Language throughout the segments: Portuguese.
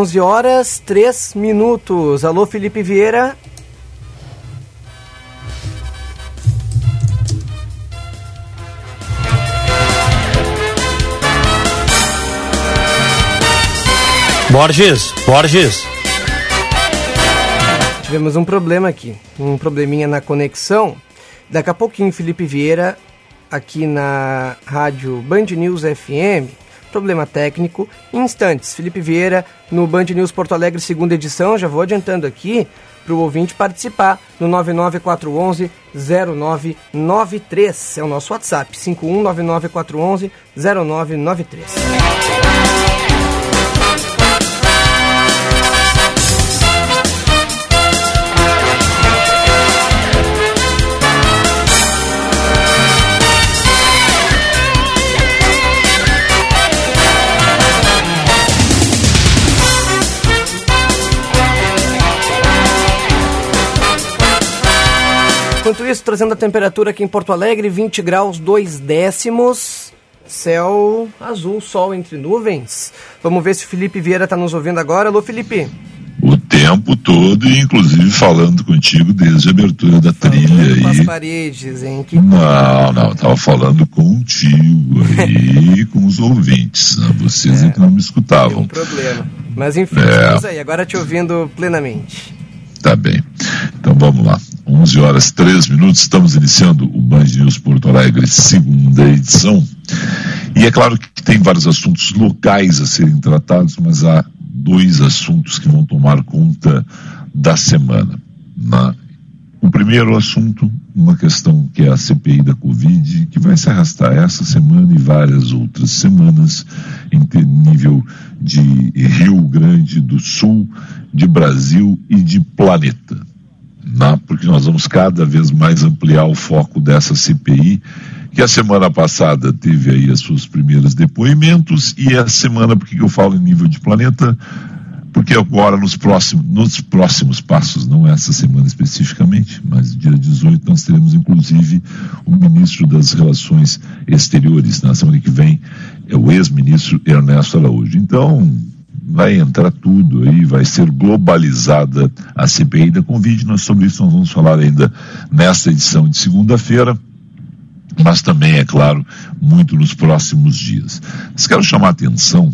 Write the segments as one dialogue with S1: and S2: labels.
S1: 11 horas 3 minutos. Alô, Felipe Vieira.
S2: Borges, Borges.
S1: Tivemos um problema aqui, um probleminha na conexão. Daqui a pouquinho, Felipe Vieira, aqui na rádio Band News FM, problema técnico. Em instantes, Felipe Vieira no Band News Porto Alegre, segunda edição. Já vou adiantando aqui para o ouvinte participar no 99411 0993. É o nosso WhatsApp, 51 0993. Isso, trazendo a temperatura aqui em Porto Alegre, 20 graus 2 décimos. Céu azul, sol entre nuvens. Vamos ver se o Felipe Vieira está nos ouvindo agora. Alô, Felipe.
S3: O tempo todo, inclusive falando contigo desde a abertura da falando trilha aí.
S1: As paredes, hein? Que...
S3: Não, não, tava falando contigo aí, com os ouvintes. Né? Vocês é, é que não me escutavam.
S1: Tem um problema. Mas enfim, é. estamos aí, agora te ouvindo plenamente.
S3: Tá bem. Então vamos lá. 11 horas 3 minutos, estamos iniciando o Band News Porto Alegre, segunda edição. E é claro que tem vários assuntos locais a serem tratados, mas há dois assuntos que vão tomar conta da semana. Na, o primeiro assunto, uma questão que é a CPI da Covid, que vai se arrastar essa semana e várias outras semanas em nível de Rio Grande do Sul, de Brasil e de planeta. Né? Porque nós vamos cada vez mais ampliar o foco dessa CPI, que a semana passada teve aí os seus primeiros depoimentos, e a semana, porque eu falo em nível de planeta, porque agora nos próximos, nos próximos passos, não essa semana especificamente, mas dia 18 nós teremos inclusive o ministro das Relações Exteriores, na semana que vem é o ex-ministro Ernesto Araújo. Então, vai entrar tudo aí, vai ser globalizada a CPI da Covid. Nós sobre isso nós vamos falar ainda nesta edição de segunda-feira, mas também, é claro, muito nos próximos dias. Mas quero chamar a atenção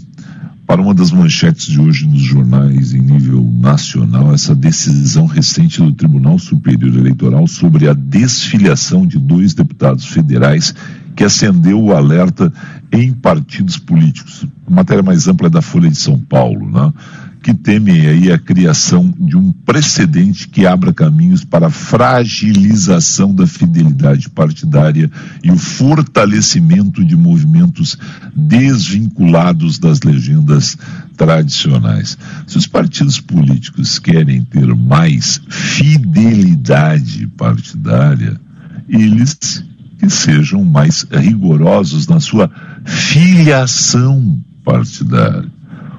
S3: para uma das manchetes de hoje nos jornais em nível nacional, essa decisão recente do Tribunal Superior Eleitoral sobre a desfiliação de dois deputados federais que acendeu o alerta em partidos políticos. A matéria mais ampla é da Folha de São Paulo, né? Que temem aí a criação de um precedente que abra caminhos para a fragilização da fidelidade partidária e o fortalecimento de movimentos desvinculados das legendas tradicionais. Se os partidos políticos querem ter mais fidelidade partidária, eles que sejam mais rigorosos na sua filiação partidária.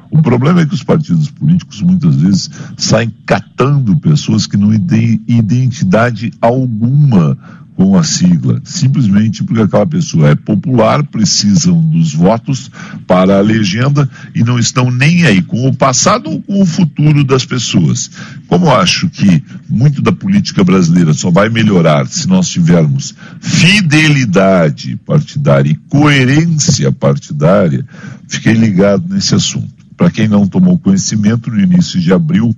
S3: O problema é que os partidos políticos muitas vezes saem catando pessoas que não têm identidade alguma com a sigla, simplesmente porque aquela pessoa é popular, precisam dos votos para a legenda e não estão nem aí com o passado ou com o futuro das pessoas. Como acho que muito da política brasileira só vai melhorar se nós tivermos fidelidade partidária e coerência partidária, fiquei ligado nesse assunto. Para quem não tomou conhecimento, no início de abril,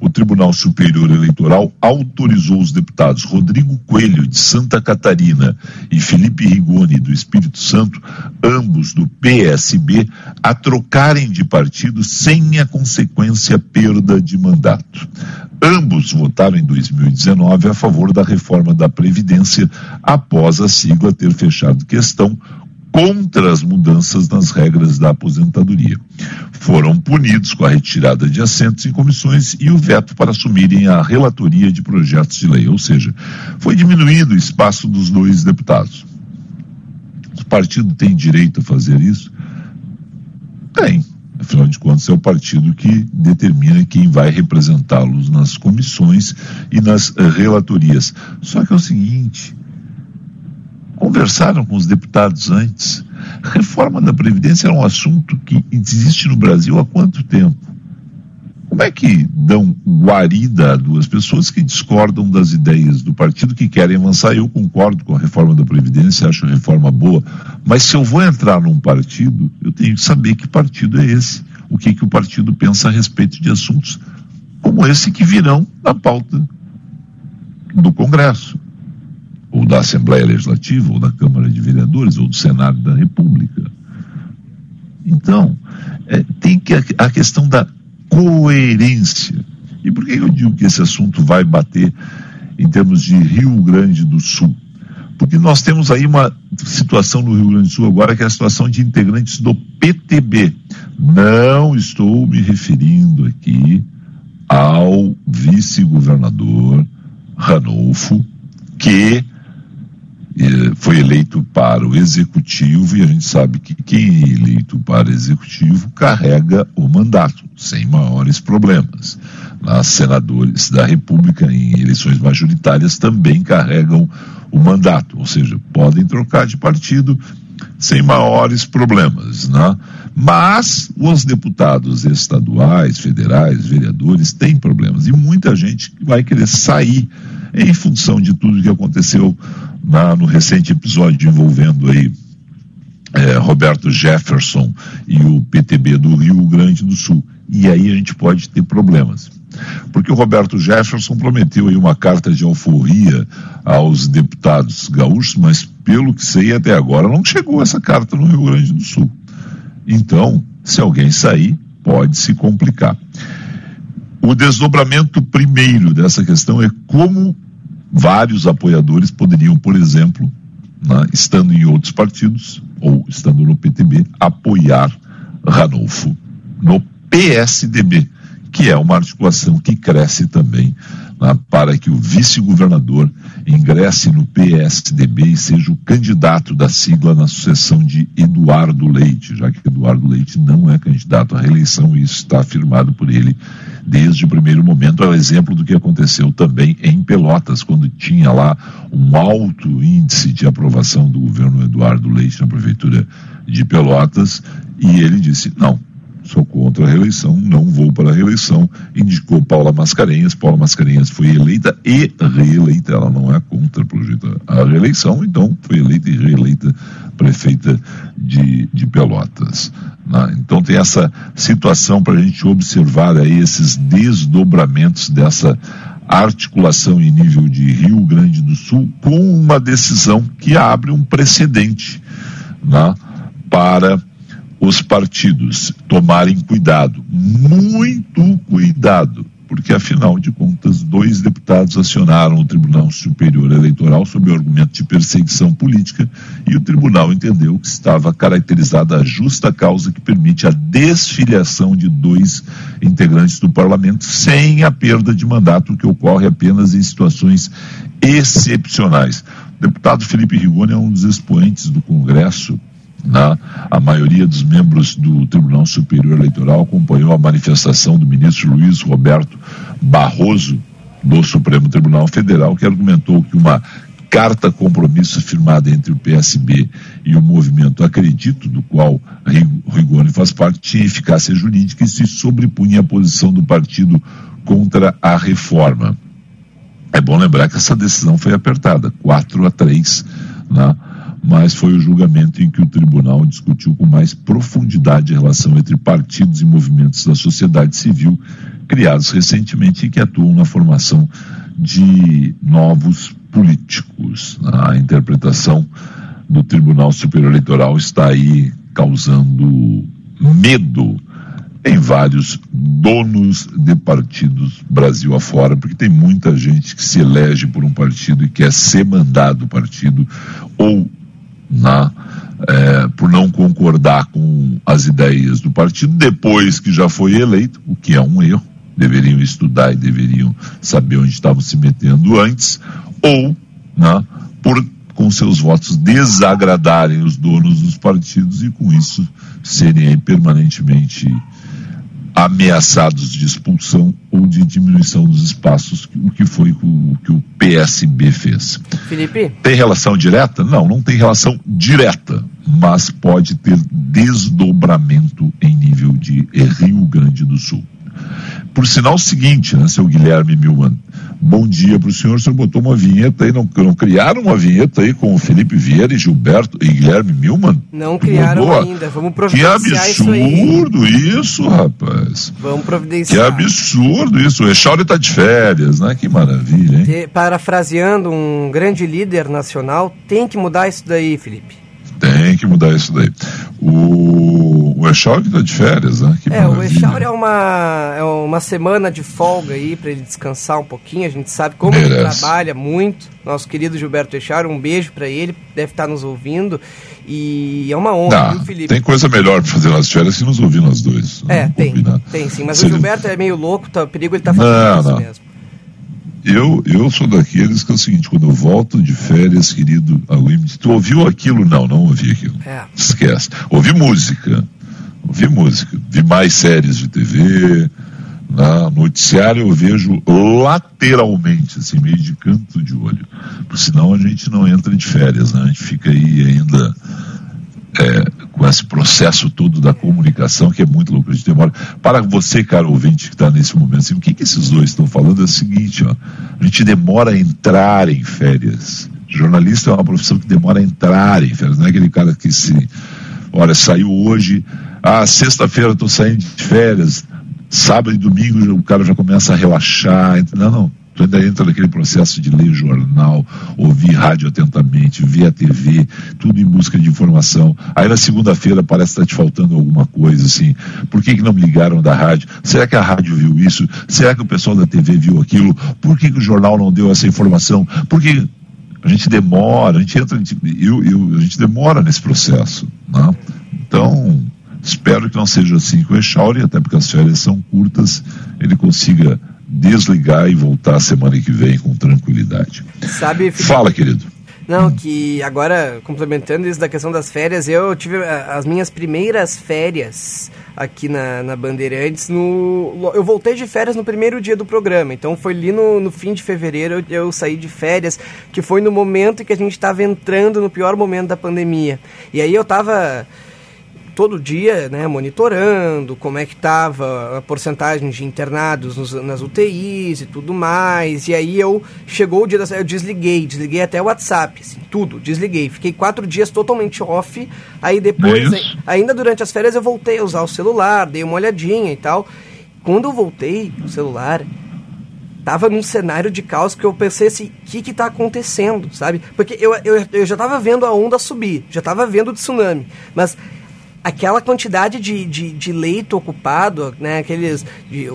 S3: o Tribunal Superior Eleitoral autorizou os deputados Rodrigo Coelho, de Santa Catarina, e Felipe Rigoni, do Espírito Santo, ambos do PSB, a trocarem de partido sem a consequência perda de mandato. Ambos votaram em 2019 a favor da reforma da Previdência após a sigla ter fechado questão contra as mudanças nas regras da aposentadoria. Foram punidos com a retirada de assentos em comissões e o veto para assumirem a relatoria de projetos de lei, ou seja, foi diminuído o espaço dos dois deputados. O partido tem direito a fazer isso? Tem. Afinal de contas, é o partido que determina quem vai representá-los nas comissões e nas relatorias. Só que é o seguinte: conversaram com os deputados antes. Reforma da Previdência é um assunto que existe no Brasil há quanto tempo? Como é que dão guarida a duas pessoas que discordam das ideias do partido que querem avançar? Eu concordo com a reforma da Previdência, acho a reforma boa, mas se eu vou entrar num partido, eu tenho que saber que partido é esse, o que, que o partido pensa a respeito de assuntos como esse que virão na pauta do Congresso ou da Assembleia Legislativa, ou da Câmara de Vereadores, ou do Senado da República. Então, é, tem que a, a, questão da coerência. E por que eu digo que esse assunto vai bater em termos de Rio Grande do Sul? Porque nós temos aí uma situação no Rio Grande do Sul agora que é a situação de integrantes do PTB. Não estou me referindo aqui ao vice-governador Ranolfo, que foi eleito para o executivo e a gente sabe que quem é eleito para executivo carrega o mandato sem maiores problemas. Nas senadores da República em eleições majoritárias também carregam o mandato, ou seja, podem trocar de partido sem maiores problemas, né? Mas os deputados estaduais, federais, vereadores têm problemas e muita gente vai querer sair em função de tudo que aconteceu na, no recente episódio envolvendo aí é, Roberto Jefferson e o PTB do Rio Grande do Sul. E aí a gente pode ter problemas. Porque o Roberto Jefferson prometeu aí uma carta de alforria aos deputados gaúchos, mas pelo que sei até agora não chegou essa carta no Rio Grande do Sul. Então, se alguém sair, pode se complicar. O desdobramento primeiro dessa questão é como vários apoiadores poderiam, por exemplo, né, estando em outros partidos ou estando no PTB, apoiar Ranolfo no PSDB, que é uma articulação que cresce também né, para que o vice-governador ingresse no PSDB e seja o candidato da sigla na sucessão de Eduardo Leite, já que Eduardo Leite não é candidato à reeleição e isso está afirmado por ele desde o primeiro momento. É o exemplo do que aconteceu também em Pelotas, quando tinha lá um alto índice de aprovação do governo Eduardo Leite na prefeitura de Pelotas e ele disse: não, sou contra a reeleição, não vou para a reeleição. Indicou Paula Mascarenhas. Paula Mascarenhas foi eleita e reeleita. Ela não é contra a reeleição, então foi eleita e reeleita prefeita de, de Pelotas. Né? Então tem essa situação para a gente observar aí esses desdobramentos dessa articulação em nível de Rio Grande do Sul com uma decisão que abre um precedente né, para os partidos tomarem cuidado, muito cuidado, porque afinal de contas, dois deputados acionaram o Tribunal Superior Eleitoral sob o argumento de perseguição política e o tribunal entendeu que estava caracterizada a justa causa que permite a desfiliação de dois integrantes do parlamento sem a perda de mandato, que ocorre apenas em situações excepcionais. O deputado Felipe Rigoni é um dos expoentes do Congresso né? A maioria dos membros do Tribunal Superior Eleitoral acompanhou a manifestação do ministro Luiz Roberto Barroso do Supremo Tribunal Federal, que argumentou que uma carta compromisso firmada entre o PSB e o movimento Acredito, do qual Rigoni faz parte, tinha eficácia jurídica e se sobrepunha à posição do partido contra a reforma. É bom lembrar que essa decisão foi apertada, 4 a 3, né? Mas foi o julgamento em que o tribunal discutiu com mais profundidade a relação entre partidos e movimentos da sociedade civil criados recentemente e que atuam na formação de novos políticos. A interpretação do Tribunal Superior Eleitoral está aí causando medo em vários donos de partidos Brasil afora, porque tem muita gente que se elege por um partido e quer ser mandado do partido ou na é, por não concordar com as ideias do partido depois que já foi eleito, o que é um erro. Deveriam estudar e deveriam saber onde estavam se metendo antes, ou né, por com seus votos desagradarem os donos dos partidos e com isso serem permanentemente ameaçados de expulsão ou de diminuição dos espaços, o que foi o que o PSB fez.
S1: Felipe?
S3: Tem relação direta? Não, não tem relação direta, mas pode ter desdobramento em nível de Rio Grande do Sul. Por sinal seguinte, né, seu Guilherme Milman, bom dia para o senhor, o senhor botou uma vinheta aí, não, não criaram uma vinheta aí com o Felipe Vieira e Gilberto e Guilherme Milman?
S1: Não criaram ainda, vamos providenciar
S3: Que absurdo isso, isso, rapaz.
S1: Vamos providenciar.
S3: Que absurdo isso, o Echauri está de férias, né, que maravilha, hein?
S1: Parafraseando um grande líder nacional, tem que mudar isso daí, Felipe.
S3: Tem que mudar isso daí. O, o Echauri está de férias, né?
S1: Que é, maravilha. o Echauri é uma, é uma semana de folga aí para ele descansar um pouquinho. A gente sabe como Merece. ele trabalha muito. Nosso querido Gilberto Echauri, um beijo para ele, deve estar tá nos ouvindo. E é uma honra,
S3: Não, viu, Felipe? Tem coisa melhor para fazer nas férias que nos ouvir nós dois.
S1: É, tem, tem sim. Mas o Gilberto é meio louco, tá, o perigo ele tá fazendo não, isso não. mesmo.
S3: Eu, eu sou daqueles que é o seguinte, quando eu volto de férias, querido Agüim, tu ouviu aquilo? Não, não ouvi aquilo. É. Esquece. Ouvi música. Ouvi música. Vi mais séries de TV. Na noticiário eu vejo lateralmente, assim, meio de canto de olho. Porque senão a gente não entra de férias, né? A gente fica aí ainda é, com esse processo todo da comunicação, que é muito louco. A gente demora. Para você, cara ouvinte, que está nesse momento, assim, o que, que esses dois estão falando é o seguinte: ó, a gente demora a entrar em férias. Jornalista é uma profissão que demora a entrar em férias, não é aquele cara que se. Olha, saiu hoje, ah, sexta-feira estou saindo de férias, sábado e domingo o cara já começa a relaxar. Não, não Tu ainda entra naquele processo de ler jornal, ouvir rádio atentamente, ver a TV, tudo em busca de informação. Aí na segunda-feira parece estar tá te faltando alguma coisa, assim. Por que, que não me ligaram da rádio? Será que a rádio viu isso? Será que o pessoal da TV viu aquilo? Por que, que o jornal não deu essa informação? Por que a gente demora, a gente entra, eu, eu, a gente demora nesse processo. Né? Então, espero que não seja assim com o Echauri, até porque as férias são curtas, ele consiga desligar e voltar semana que vem com tranquilidade.
S1: Sabe,
S3: Fala, querido.
S1: Não, que agora, complementando isso da questão das férias, eu tive eh, as minhas primeiras férias aqui na, na Bandeirantes. No, eu voltei de férias no primeiro dia do programa, então foi ali no, no fim de fevereiro eu, eu saí de férias, que foi no momento que a gente estava entrando no pior momento da pandemia. E aí eu estava todo dia, né, monitorando como é que estava a porcentagem de internados nos, nas UTIs e tudo mais. E aí eu chegou o dia da eu desliguei, desliguei até o WhatsApp, assim, tudo, desliguei. Fiquei quatro dias totalmente off. Aí depois, é ainda durante as férias, eu voltei a usar o celular, dei uma olhadinha e tal. Quando eu voltei o celular, tava num cenário de caos que eu pensei assim, o que que tá acontecendo, sabe? Porque eu, eu, eu já tava vendo a onda subir, já tava vendo o tsunami, mas aquela quantidade de, de, de, leito ocupado, né, aqueles, de,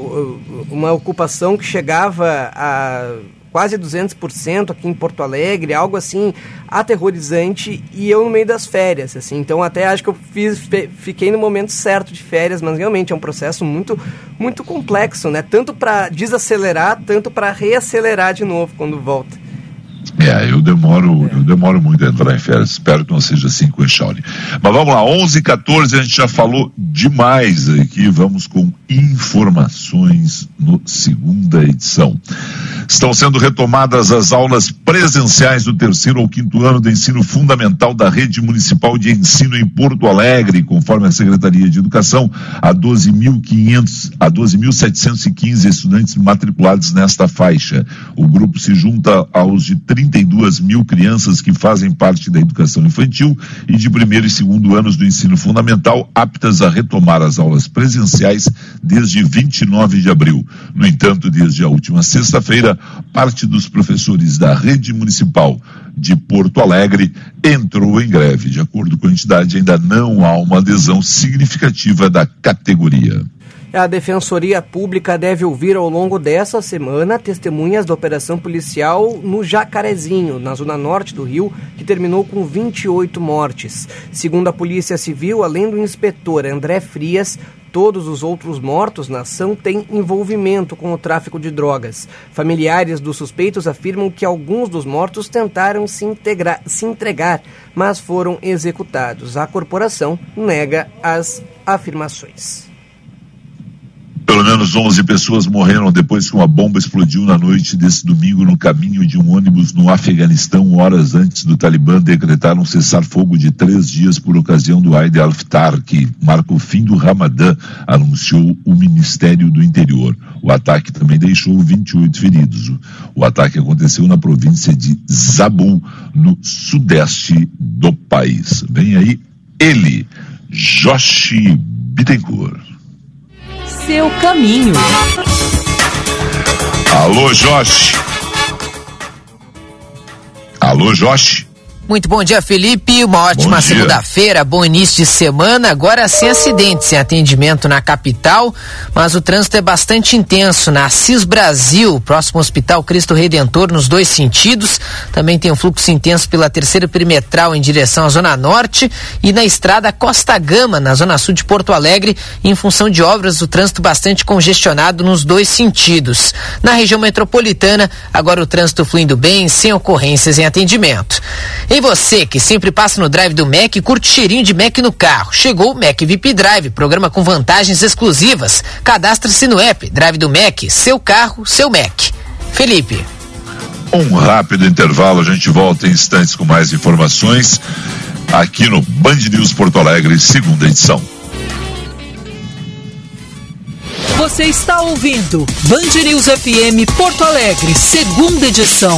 S1: uma ocupação que chegava a quase 200% aqui em Porto Alegre, algo assim aterrorizante e eu no meio das férias, assim. Então até acho que eu fiz, fiquei no momento certo de férias, mas realmente é um processo muito muito complexo, né? Tanto para desacelerar, tanto para reacelerar de novo quando volta.
S3: É, eu demoro, eu demoro muito a entrar em férias. Espero que não seja assim com o Echauri. Mas vamos lá, 11 h 14 a gente já falou demais aqui. Vamos com informações no segunda edição. Estão sendo retomadas as aulas presenciais do terceiro ou quinto ano do ensino fundamental da rede municipal de ensino em Porto Alegre, conforme a Secretaria de Educação, a 12.500 a 12.715 estudantes matriculados nesta faixa. O grupo se junta aos de 30 32 mil crianças que fazem parte da educação infantil e de primeiro e segundo anos do ensino fundamental aptas a retomar as aulas presenciais desde 29 de abril. No entanto, desde a última sexta-feira, parte dos professores da rede municipal de Porto Alegre entrou em greve. De acordo com a entidade, ainda não há uma adesão significativa da categoria.
S1: A Defensoria Pública deve ouvir ao longo dessa semana testemunhas da operação policial no Jacarezinho, na zona norte do Rio, que terminou com 28 mortes. Segundo a Polícia Civil, além do inspetor André Frias, Todos os outros mortos na ação têm envolvimento com o tráfico de drogas. Familiares dos suspeitos afirmam que alguns dos mortos tentaram se, integrar, se entregar, mas foram executados. A corporação nega as afirmações.
S3: Pelo menos 11 pessoas morreram depois que uma bomba explodiu na noite desse domingo no caminho de um ônibus no Afeganistão, horas antes do Talibã decretar um cessar-fogo de três dias por ocasião do Eid al-Fitr, que marca o fim do Ramadã, anunciou o Ministério do Interior. O ataque também deixou 28 feridos. O ataque aconteceu na província de Zabul, no sudeste do país. Vem aí ele, Joshi Bittencourt
S4: seu caminho.
S3: Alô, Josh. Alô, Josh.
S5: Muito bom dia, Felipe. Uma ótima segunda-feira, bom início de semana. Agora sem acidentes, sem atendimento na capital, mas o trânsito é bastante intenso na Assis Brasil, próximo ao Hospital Cristo Redentor, nos dois sentidos. Também tem um fluxo intenso pela terceira perimetral em direção à Zona Norte e na estrada Costa Gama, na Zona Sul de Porto Alegre, em função de obras, o trânsito bastante congestionado nos dois sentidos. Na região metropolitana, agora o trânsito fluindo bem, sem ocorrências em atendimento. Em e você que sempre passa no drive do Mac e curte cheirinho de Mac no carro. Chegou o Mac VIP Drive, programa com vantagens exclusivas. Cadastre-se no app Drive do Mac, seu carro, seu Mac. Felipe.
S3: Um rápido intervalo, a gente volta em instantes com mais informações aqui no Band News Porto Alegre, segunda edição.
S4: Você está ouvindo Band News FM Porto Alegre, segunda edição.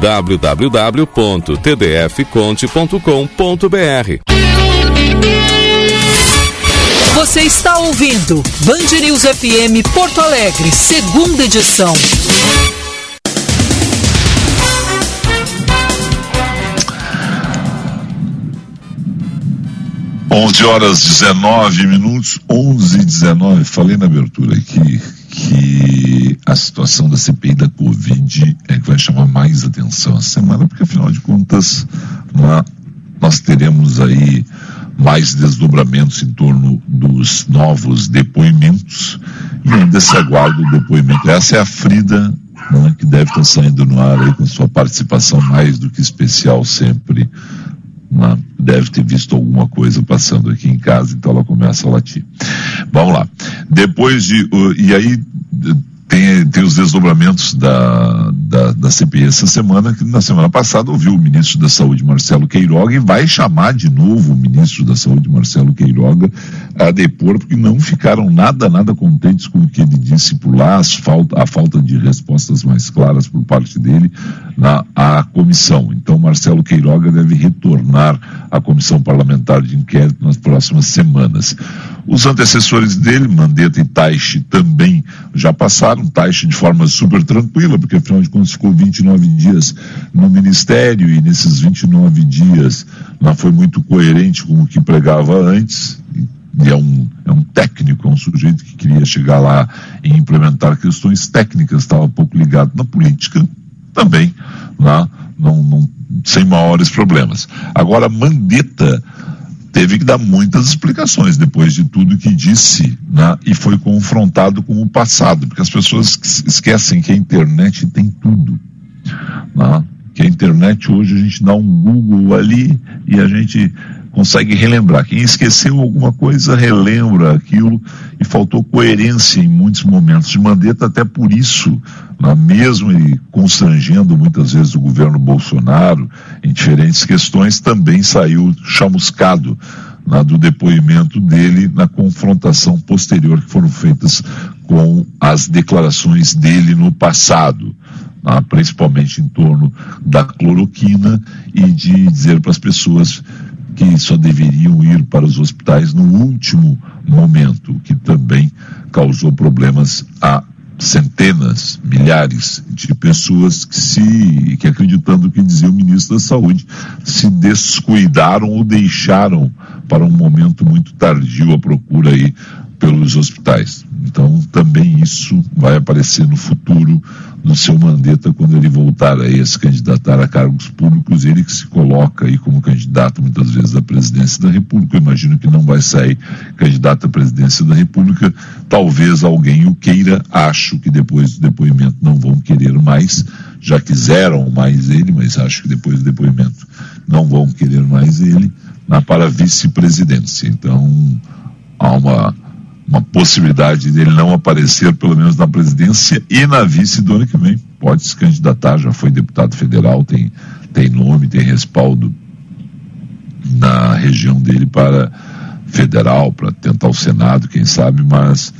S6: www.tdfconte.com.br.
S4: Você está ouvindo Band News FM Porto Alegre, segunda edição.
S3: Onze horas 19 minutos, onze e 19. Falei na abertura aqui que a situação da CPI da Covid é que vai chamar mais atenção essa semana, porque afinal de contas é, nós teremos aí mais desdobramentos em torno dos novos depoimentos e ainda se aguarda o depoimento. Essa é a Frida né, que deve estar saindo no ar aí com sua participação mais do que especial sempre. Né, deve ter visto alguma coisa passando aqui em casa, então ela começa a latir. Vamos lá. Depois de. Uh, e aí the, tem, tem os desdobramentos da, da, da CPI essa semana, que na semana passada ouviu o ministro da Saúde, Marcelo Queiroga, e vai chamar de novo o ministro da Saúde, Marcelo Queiroga, a depor, porque não ficaram nada, nada contentes com o que ele disse por lá, falta, a falta de respostas mais claras por parte dele na a comissão. Então, Marcelo Queiroga deve retornar à comissão parlamentar de inquérito nas próximas semanas. Os antecessores dele, Mandetta e Taishi, também já passaram, Taishi de forma super tranquila, porque afinal de contas ficou 29 dias no ministério e nesses 29 dias não foi muito coerente com o que pregava antes. E é um, é um técnico, é um sujeito que queria chegar lá e implementar questões técnicas, estava pouco ligado na política também, lá, não, não, sem maiores problemas. Agora, Mandetta teve que dar muitas explicações depois de tudo que disse né, e foi confrontado com o passado, porque as pessoas esquecem que a internet tem tudo. Né? Que a internet hoje a gente dá um Google ali e a gente consegue relembrar. Quem esqueceu alguma coisa relembra aquilo e faltou coerência em muitos momentos. De Mandetta, até por isso, mesmo e constrangendo muitas vezes o governo Bolsonaro em diferentes questões, também saiu chamuscado né, do depoimento dele na confrontação posterior que foram feitas com as declarações dele no passado. Né, principalmente em torno da cloroquina e de dizer para as pessoas que só deveriam ir para os hospitais no último momento, que também causou problemas a centenas, milhares de pessoas que se que acreditando o que dizia o ministro da Saúde, se descuidaram ou deixaram para um momento muito tardio a procura aí pelos hospitais. Então também isso vai aparecer no futuro no seu Mandetta quando ele voltar aí a se candidatar a cargos públicos, ele que se coloca aí como candidato muitas vezes à presidência da República, eu imagino que não vai sair candidato à presidência da República, talvez alguém o queira, acho que depois do depoimento não vão querer mais, já quiseram mais ele, mas acho que depois do depoimento não vão querer mais ele, na para vice-presidência. Então, há uma uma possibilidade dele não aparecer, pelo menos na presidência e na vice do ano que vem. Pode se candidatar, já foi deputado federal, tem, tem nome, tem respaldo na região dele para federal, para tentar o Senado, quem sabe, mas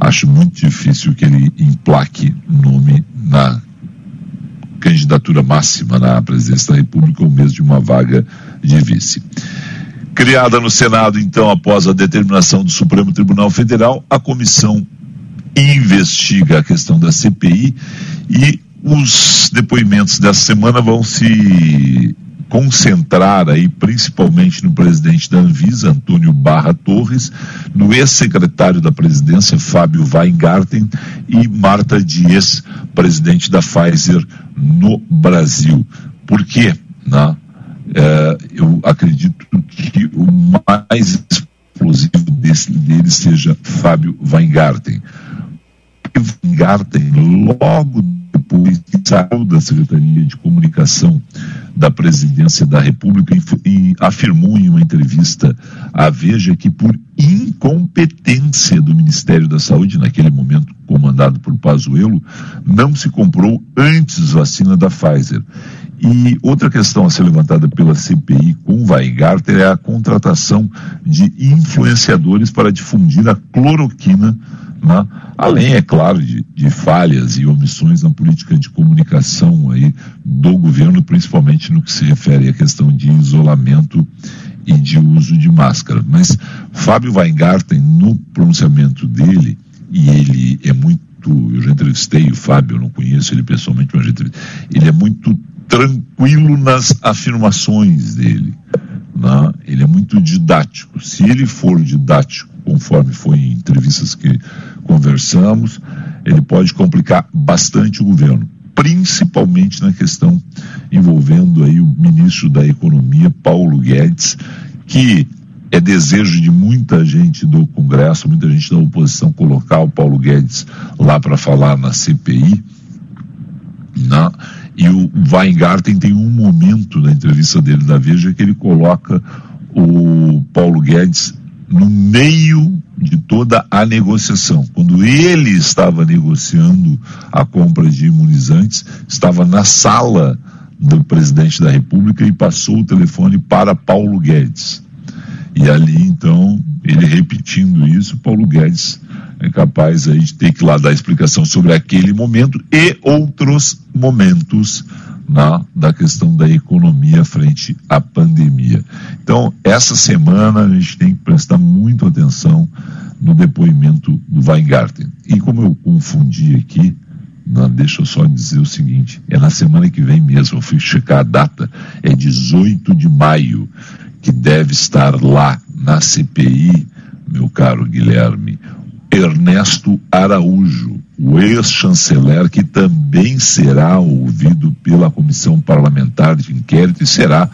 S3: acho muito difícil que ele emplaque nome na candidatura máxima na presidência da República ou mesmo de uma vaga de vice. Criada no Senado, então, após a determinação do Supremo Tribunal Federal, a comissão investiga a questão da CPI e os depoimentos dessa semana vão se concentrar aí principalmente no presidente da Anvisa, Antônio Barra Torres, no ex-secretário da presidência, Fábio Weingarten, e Marta Dias, presidente da Pfizer no Brasil. Por quê? Né? É, eu acredito que o mais explosivo desse, dele seja Fábio Weingarten. Weingarten, logo depois que saiu da Secretaria de Comunicação da Presidência da República e, afirmou em uma entrevista à Veja que por incompetência do Ministério da Saúde, naquele momento comandado por Pazuello, não se comprou antes vacina da Pfizer. E outra questão a ser levantada pela CPI com Weigarten é a contratação de influenciadores para difundir a cloroquina, né? além, é claro, de, de, falhas e omissões na política de comunicação aí do governo, principalmente no que se refere à questão de isolamento e de uso de máscara. Mas Fábio Weingarten, no pronunciamento dele, e ele é muito eu já entrevistei o Fábio, eu não conheço ele pessoalmente, mas ele é muito tranquilo nas afirmações dele. Né? Ele é muito didático. Se ele for didático, conforme foi em entrevistas que conversamos, ele pode complicar bastante o governo, principalmente na questão envolvendo aí o ministro da Economia, Paulo Guedes, que é desejo de muita gente do Congresso, muita gente da oposição colocar o Paulo Guedes lá para falar na CPI. Né? E o Weingarten tem um momento na entrevista dele da Veja que ele coloca o Paulo Guedes no meio de toda a negociação. Quando ele estava negociando a compra de imunizantes, estava na sala do presidente da República e passou o telefone para Paulo Guedes. E ali, então, ele repetindo isso, Paulo Guedes é capaz aí de ter que lá dar explicação sobre aquele momento e outros momentos na, da questão da economia frente à pandemia. Então, essa semana a gente tem que prestar muito atenção no depoimento do Weingarten. E como eu confundi aqui, não, deixa eu só dizer o seguinte: é na semana que vem mesmo, eu fui checar a data, é 18 de maio, que deve estar lá na CPI, meu caro Guilherme, Ernesto Araújo, o ex-chanceler, que também será ouvido pela comissão parlamentar de inquérito e será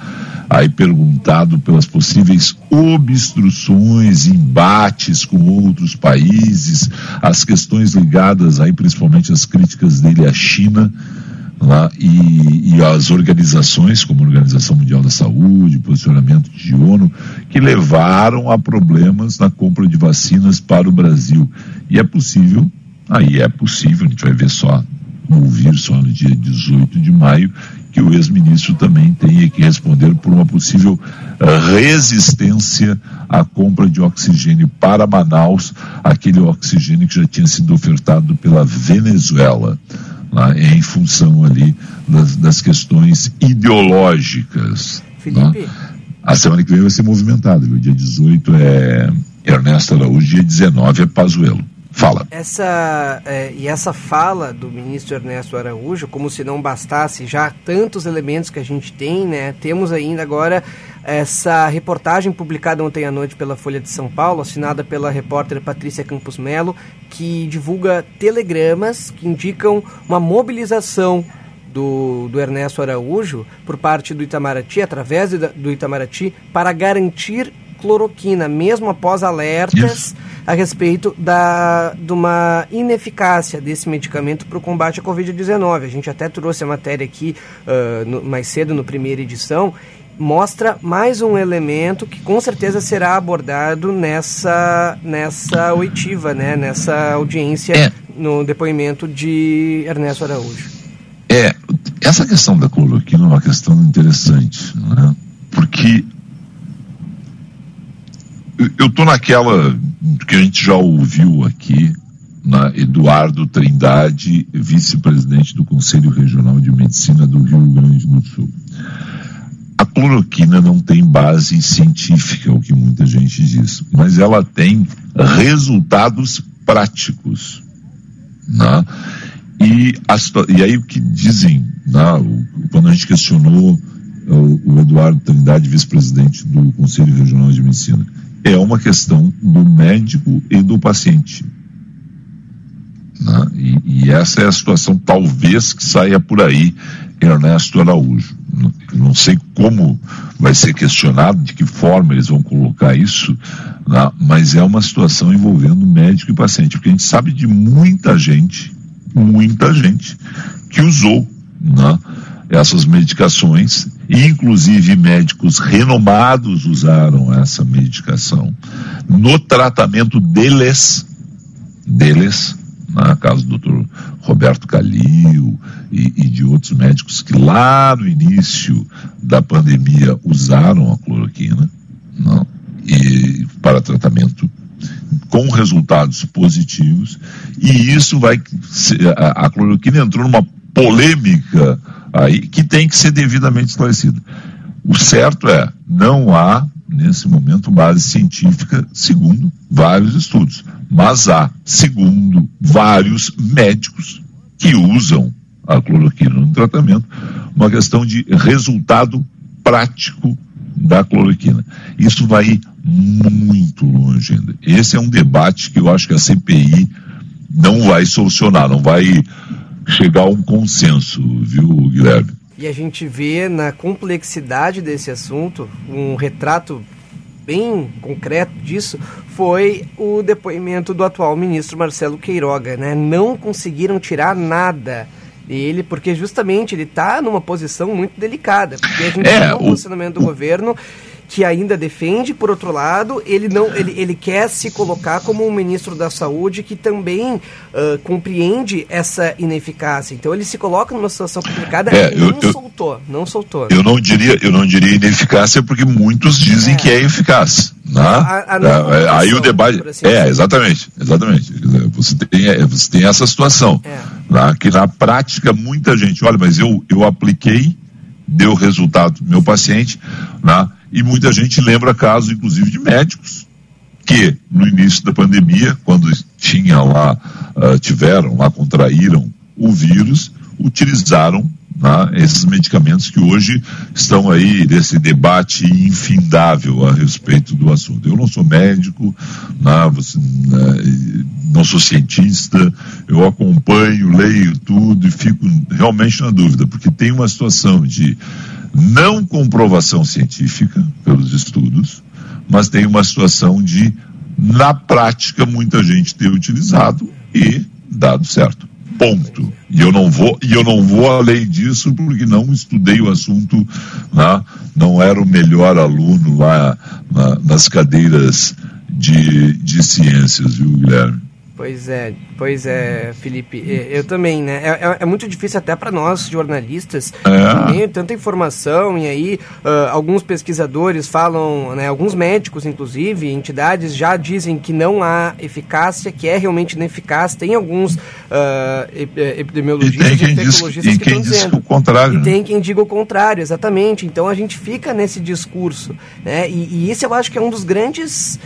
S3: aí perguntado pelas possíveis obstruções, embates com outros países, as questões ligadas aí principalmente às críticas dele à China lá, e, e as organizações, como a Organização Mundial da Saúde, posicionamento de ONU, que levaram a problemas na compra de vacinas para o Brasil. E é possível, aí é possível, a gente vai ver só, ouvir só no dia 18 de maio, que o ex-ministro também tenha que responder por uma possível uh, resistência à compra de oxigênio para Manaus, aquele oxigênio que já tinha sido ofertado pela Venezuela né, em função ali das, das questões ideológicas. Felipe. Né? A semana que vem vai ser movimentada. O dia 18 é Ernesto Araújo, dia 19 é Pazuello. Fala.
S1: Essa, é, e essa fala do ministro Ernesto Araújo, como se não bastasse já tantos elementos que a gente tem, né? Temos ainda agora essa reportagem publicada ontem à noite pela Folha de São Paulo, assinada pela repórter Patrícia Campos Melo, que divulga telegramas que indicam uma mobilização do, do, Ernesto Araújo por parte do Itamaraty, através do, Itamaraty, para garantir cloroquina, mesmo após alertas Isso. a respeito da, de uma ineficácia desse medicamento para o combate à Covid-19. A gente até trouxe a matéria aqui uh, no, mais cedo, no primeira edição, mostra mais um elemento que com certeza será abordado nessa, nessa oitiva, né? nessa audiência é. no depoimento de Ernesto Araújo.
S3: É, essa questão da cloroquina é uma questão interessante, né? porque eu estou naquela que a gente já ouviu aqui, na Eduardo Trindade, vice-presidente do Conselho Regional de Medicina do Rio Grande do Sul. A cloroquina não tem base científica, o que muita gente diz, mas ela tem resultados práticos. Né? E, e aí o que dizem, né? quando a gente questionou o, o Eduardo Trindade, vice-presidente do Conselho Regional de Medicina, é uma questão do médico e do paciente. Né? E, e, essa é a situação, talvez, que saia por aí Ernesto Araújo. Não, não sei como vai ser questionado, de que forma eles vão colocar isso, né? mas é uma situação envolvendo médico e paciente, porque a gente sabe de muita gente, muita gente, que usou né? essas medicações Inclusive, médicos renomados usaram essa medicação no tratamento deles, deles, na caso do Dr. Roberto Calil e, e, de outros médicos que lá no início da pandemia usaram a cloroquina não, e para tratamento com resultados positivos e isso vai a, a cloroquina entrou numa polêmica aí que tem que ser devidamente esclarecido. O certo é, não há, nesse momento, base científica, segundo vários estudos, mas há, segundo vários médicos que usam a cloroquina no tratamento, uma questão de resultado prático da cloroquina. Isso vai muito longe ainda. Esse é um debate que eu acho que a CPI não vai solucionar, não vai chegar a um consenso, viu, Guilherme?
S1: E a gente vê na complexidade desse assunto um retrato bem concreto disso foi o depoimento do atual ministro Marcelo Queiroga, né? Não conseguiram tirar nada dele, porque justamente ele está numa posição muito delicada, porque a gente é, o funcionamento do governo que ainda defende, por outro lado, ele não ele, ele quer se colocar como um ministro da saúde que também uh, compreende essa ineficácia. Então ele se coloca numa situação complicada é, e não eu, soltou, não soltou.
S3: Eu não diria, eu não diria ineficácia porque muitos dizem é. que é eficaz. Né? A, a é, aí o debate assim é exatamente, exatamente. Você tem, é, você tem essa situação é. né? que na prática muita gente, olha, mas eu eu apliquei, deu resultado meu paciente, né? E muita gente lembra casos, inclusive, de médicos que no início da pandemia, quando tinha lá, uh, tiveram lá, contraíram o vírus, utilizaram né, esses medicamentos que hoje estão aí nesse debate infindável a respeito do assunto. Eu não sou médico, né, você, né, não sou cientista, eu acompanho, leio tudo e fico realmente na dúvida, porque tem uma situação de não comprovação científica pelos estudos, mas tem uma situação de, na prática, muita gente ter utilizado e dado certo. Ponto. E eu não vou, e eu não vou além disso porque não estudei o assunto, né? não era o melhor aluno lá na, nas cadeiras de, de ciências, viu, Guilherme?
S1: Pois é, pois é, Felipe. Eu também, né? É, é, é muito difícil até para nós jornalistas, é. tem tanta informação e aí uh, alguns pesquisadores falam, né? Alguns médicos, inclusive, entidades já dizem que não há eficácia, que é realmente ineficaz. Tem alguns uh, epidemiologistas e, infectologistas que estão dizendo
S3: o contrário.
S1: E né? tem quem diga o contrário, exatamente. Então a gente fica nesse discurso, né? E, e esse eu acho que é um dos grandes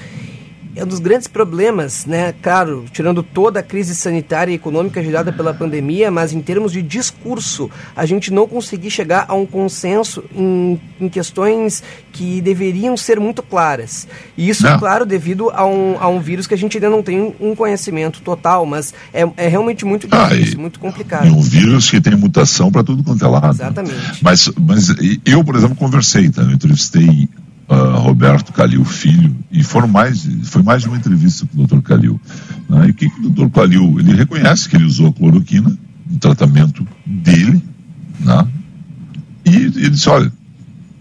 S1: é um dos grandes problemas, né? Claro, tirando toda a crise sanitária e econômica gerada pela pandemia, mas em termos de discurso, a gente não conseguir chegar a um consenso em, em questões que deveriam ser muito claras. E isso, não. claro, devido a um, a um vírus que a gente ainda não tem um conhecimento total, mas é, é realmente muito ah, difícil, ah, muito complicado. É
S3: um vírus que tem mutação para tudo quanto é lado.
S1: Exatamente.
S3: Mas, mas eu, por exemplo, conversei, tá? eu entrevistei uh, Roberto Calil Filho, e foram mais, foi mais de uma entrevista com o Dr. Calil. Né? E o que, que o Dr. Calil, ele reconhece que ele usou a cloroquina no tratamento dele, né? e ele disse, olha,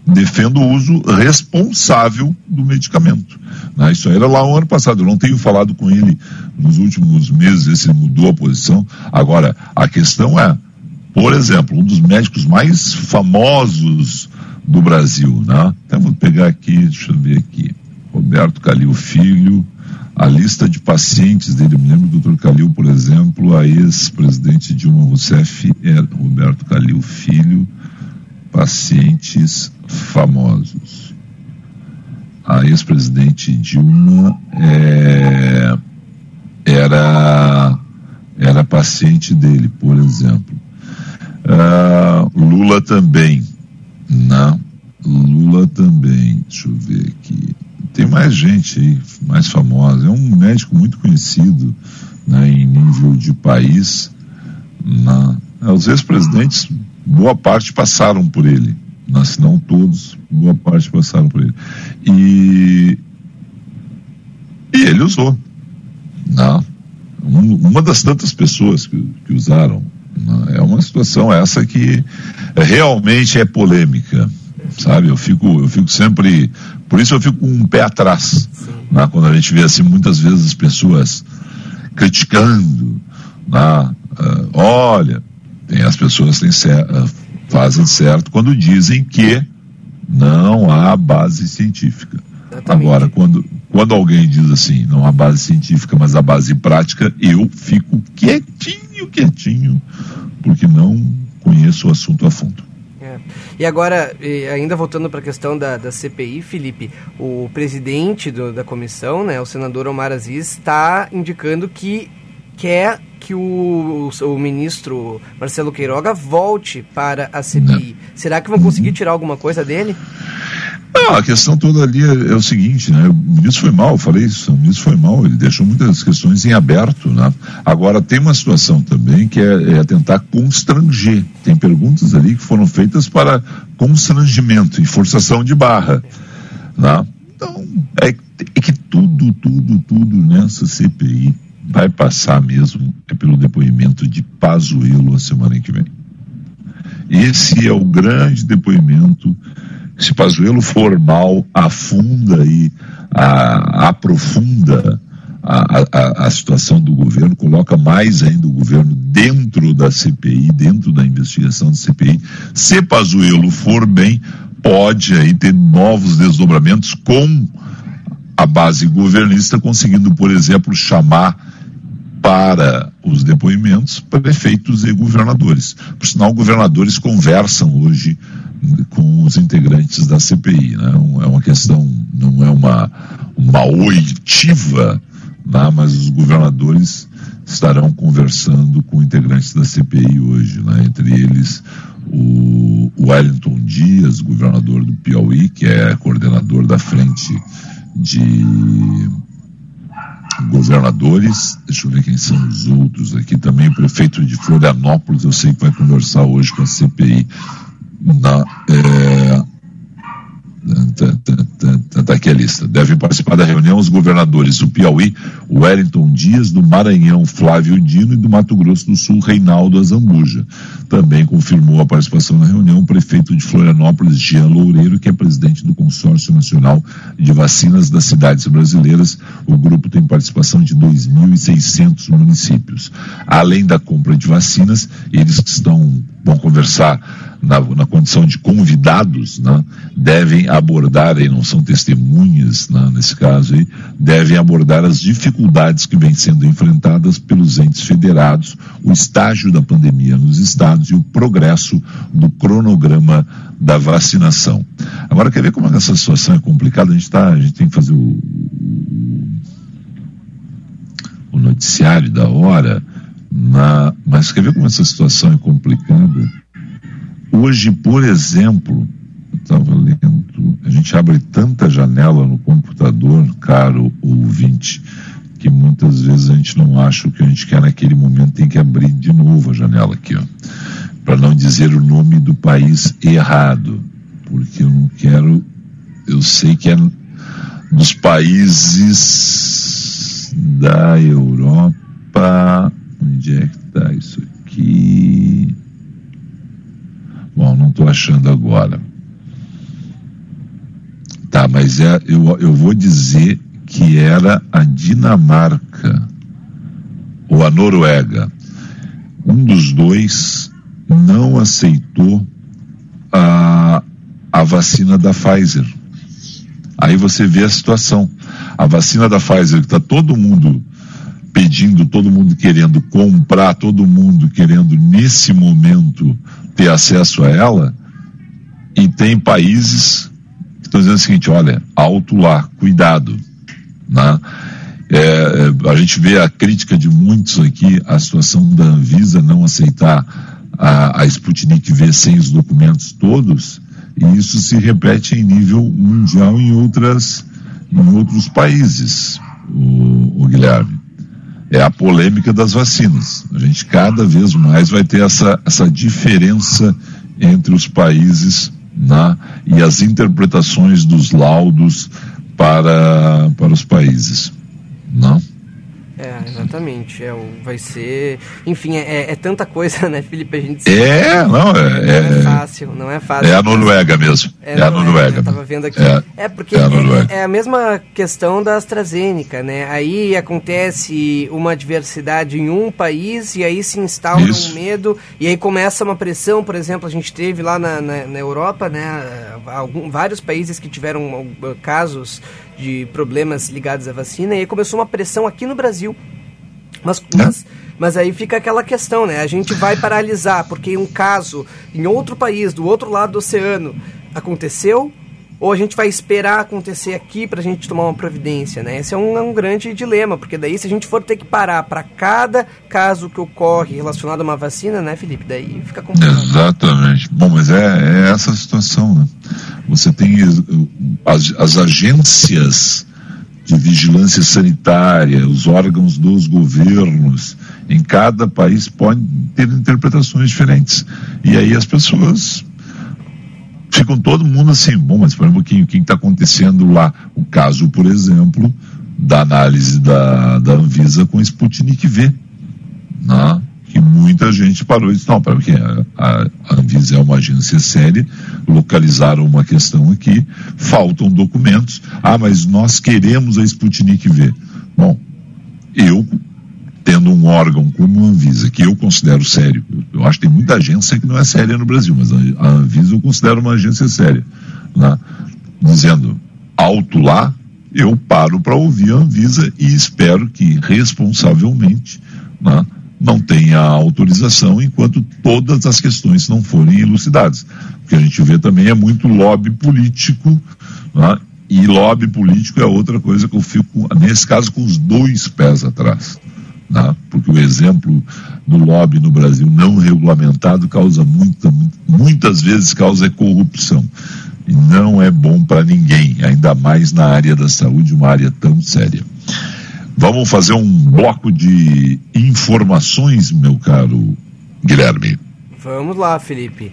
S3: defendo o uso responsável do medicamento. Né? Isso era lá o ano passado, eu não tenho falado com ele nos últimos meses, se ele mudou a posição. Agora, a questão é, por exemplo, um dos médicos mais famosos do Brasil, né? Então pegar aqui, deixa eu ver aqui, Roberto Calil Filho, a lista de pacientes dele, me lembro do Dr. Calil, por exemplo, a ex-presidente Dilma Rousseff é Roberto Calil Filho, pacientes famosos. A ex-presidente Dilma é, era, era paciente dele, por exemplo. Uh, Lula também, não. Lula também. Deixa eu ver aqui. Tem mais gente aí, mais famosa. É um médico muito conhecido né, em nível de país. Na, os ex-presidentes, boa parte passaram por ele. Né, se não todos, boa parte passaram por ele. E, e ele usou. Né? uma das tantas pessoas que, que usaram é uma situação essa que realmente é polêmica, sabe? Eu fico, eu fico sempre, por isso eu fico com um pé atrás, né? quando a gente vê assim muitas vezes as pessoas criticando, né? Uh, olha, tem as pessoas têm uh, fazem certo quando dizem que não há base científica. Exatamente. Agora, quando, quando alguém diz assim, não há base científica, mas a base prática, eu fico quietinho, quietinho, porque não conheço o assunto a fundo.
S1: É. E agora, ainda voltando para a questão da, da CPI, Felipe, o presidente do, da comissão, né, o senador Omar Aziz, está indicando que quer que o, o, o, ministro Marcelo Queiroga volte para a CPI. Não. Será que vão conseguir tirar alguma coisa dele?
S3: Não, a questão toda ali é, é, o seguinte, né? O ministro foi mal, eu falei isso, o ministro foi mal, ele deixou muitas questões em aberto, né? Agora tem uma situação também que é, é tentar constranger. Tem perguntas ali que foram feitas para constrangimento e forçação de barra, né? Então, é, é que tudo, tudo, tudo nessa CPI vai passar mesmo é pelo depoimento de Pazuello a semana que vem. Esse é o grande depoimento se Pazuello formal afunda e a, aprofunda a, a, a, situação do governo, coloca mais ainda o governo dentro da CPI, dentro da investigação da CPI. Se Pazuello for bem, pode aí ter novos desdobramentos com a base governista conseguindo, por exemplo, chamar para os depoimentos prefeitos e governadores. Por sinal, governadores conversam hoje com os integrantes da CPI. Né? É uma questão, não é uma, uma oitiva, né? mas os governadores estarão conversando com integrantes da CPI hoje, né? entre eles o Wellington Dias, governador do Piauí, que é coordenador da frente de governadores, deixa eu ver quem são os outros aqui também, o prefeito de Florianópolis, eu sei que vai conversar hoje com a CPI na, é, Está aqui a lista. Devem participar da reunião os governadores do Piauí, Wellington Dias, do Maranhão, Flávio Dino e do Mato Grosso do Sul, Reinaldo Azambuja. Também confirmou a participação na reunião o prefeito de Florianópolis, Jean Loureiro, que é presidente do Consórcio Nacional de Vacinas das Cidades Brasileiras. O grupo tem participação de 2.600 municípios. Além da compra de vacinas, eles estão vão conversar na, na condição de convidados, né, devem abordar, aí não são testemunhas né, nesse caso aí, devem abordar as dificuldades que vêm sendo enfrentadas pelos entes federados, o estágio da pandemia nos estados e o progresso do cronograma da vacinação. Agora, quer ver como essa situação é complicada? A gente, tá, a gente tem que fazer o, o noticiário da hora, na, mas quer ver como essa situação é complicada? Hoje, por exemplo, estava lendo, a gente abre tanta janela no computador, caro ouvinte, que muitas vezes a gente não acha o que a gente quer naquele momento, tem que abrir de novo a janela aqui, ó. Para não dizer o nome do país errado, porque eu não quero, eu sei que é dos países da Europa, onde é que está isso aqui? Bom, não estou achando agora. Tá, mas é, eu, eu vou dizer que era a Dinamarca ou a Noruega. Um dos dois não aceitou a, a vacina da Pfizer. Aí você vê a situação. A vacina da Pfizer, que está todo mundo pedindo, todo mundo querendo comprar, todo mundo querendo nesse momento ter acesso a ela, e tem países que estão dizendo o seguinte: olha, alto lá, cuidado. Né? É, é, a gente vê a crítica de muitos aqui, a situação da Anvisa não aceitar a, a Sputnik V sem os documentos todos, e isso se repete em nível mundial em outras em outros países, o, o Guilherme é a polêmica das vacinas. A gente cada vez mais vai ter essa, essa diferença entre os países né, e as interpretações dos laudos para, para os países. Não?
S1: É, exatamente. É, vai ser. Enfim, é, é, tanta coisa, né, Felipe? A gente
S3: É, não, é,
S1: não é, é fácil, não é fácil.
S3: É a Noruega mesmo. É, é a Noruega.
S1: Eu tava vendo aqui. É, é porque é a, é, a mesma questão da AstraZeneca, né? Aí acontece uma diversidade em um país e aí se instaura Isso. um medo e aí começa uma pressão, por exemplo, a gente teve lá na, na, na Europa, né? Algum, vários países que tiveram casos de problemas ligados à vacina, e aí começou uma pressão aqui no Brasil. Mas, mas, mas aí fica aquela questão, né? A gente vai paralisar, porque um caso em outro país, do outro lado do oceano, aconteceu, ou a gente vai esperar acontecer aqui para a gente tomar uma providência, né? Esse é um, é um, grande dilema, porque daí se a gente for ter que parar para cada caso que ocorre relacionado a uma vacina, né, Felipe? Daí fica complicado.
S3: Exatamente. Bom, mas é, é essa situação, né? Você tem as, as agências de vigilância sanitária, os órgãos dos governos, em cada país podem ter interpretações diferentes. E aí as pessoas ficam todo mundo assim, bom, mas para um pouquinho, o que está acontecendo lá? O caso, por exemplo, da análise da, da Anvisa com Sputnik V, né? que muita gente parou e disse, não, para que a, a Anvisa é uma agência séria, localizaram uma questão aqui, faltam documentos, ah, mas nós queremos a Sputnik V. Bom, eu tendo um órgão como a Anvisa, que eu considero sério, eu acho que tem muita agência que não é séria no Brasil, mas a Anvisa eu considero uma agência séria, né? dizendo alto lá, eu paro para ouvir a Anvisa e espero que responsavelmente né, não tenha autorização enquanto todas as questões não forem elucidadas. O que a gente vê também é muito lobby político, né, e lobby político é outra coisa que eu fico, nesse caso, com os dois pés atrás né? porque o exemplo do lobby no Brasil não regulamentado causa muita, muitas vezes causa corrupção. E não é bom para ninguém, ainda mais na área da saúde, uma área tão séria. Vamos fazer um bloco de informações, meu caro Guilherme.
S1: Vamos lá, Felipe.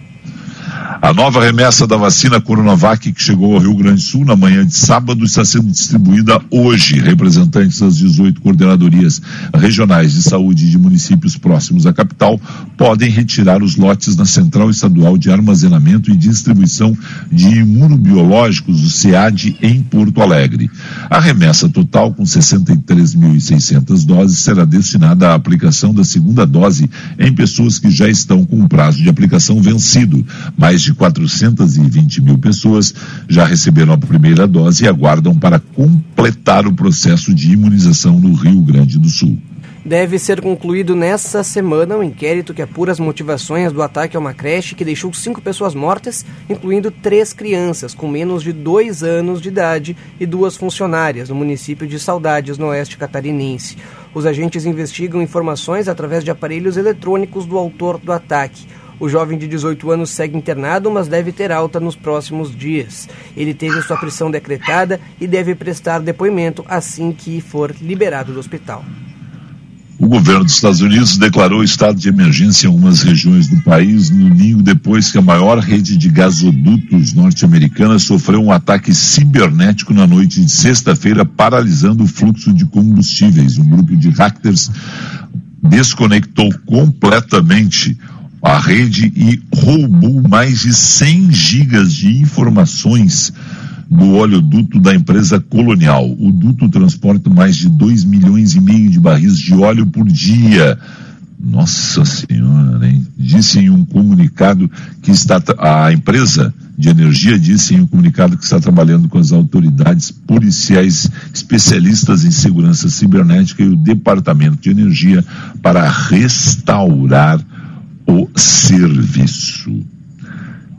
S3: A nova remessa da vacina Coronavac que chegou ao Rio Grande do Sul na manhã de sábado está sendo distribuída hoje. Representantes das 18 coordenadorias regionais de saúde de municípios próximos à capital podem retirar os lotes na Central Estadual de Armazenamento e Distribuição de Imunobiológicos, o SEAD, em Porto Alegre. A remessa total, com 63.600 doses, será destinada à aplicação da segunda dose em pessoas que já estão com o prazo de aplicação vencido mais de 420 mil pessoas já receberam a primeira dose e aguardam para completar o processo de imunização no Rio Grande do Sul.
S1: Deve ser concluído nesta semana um inquérito que apura as motivações do ataque a uma creche que deixou cinco pessoas mortas, incluindo três crianças com menos de dois anos de idade e duas funcionárias, no município de Saudades, no oeste catarinense. Os agentes investigam informações através de aparelhos eletrônicos do autor do ataque. O jovem de 18 anos segue internado, mas deve ter alta nos próximos dias. Ele teve sua prisão decretada e deve prestar depoimento assim que for liberado do hospital.
S3: O governo dos Estados Unidos declarou estado de emergência em algumas regiões do país no ninho depois que a maior rede de gasodutos norte-americana sofreu um ataque cibernético na noite de sexta-feira, paralisando o fluxo de combustíveis. Um grupo de hackers desconectou completamente a rede e roubou mais de 100 gigas de informações do oleoduto da empresa Colonial. O duto transporta mais de 2 milhões e meio de barris de óleo por dia. Nossa Senhora, hein? Disse em um comunicado que está a empresa de energia disse em um comunicado que está trabalhando com as autoridades policiais especialistas em segurança cibernética e o Departamento de Energia para restaurar o serviço.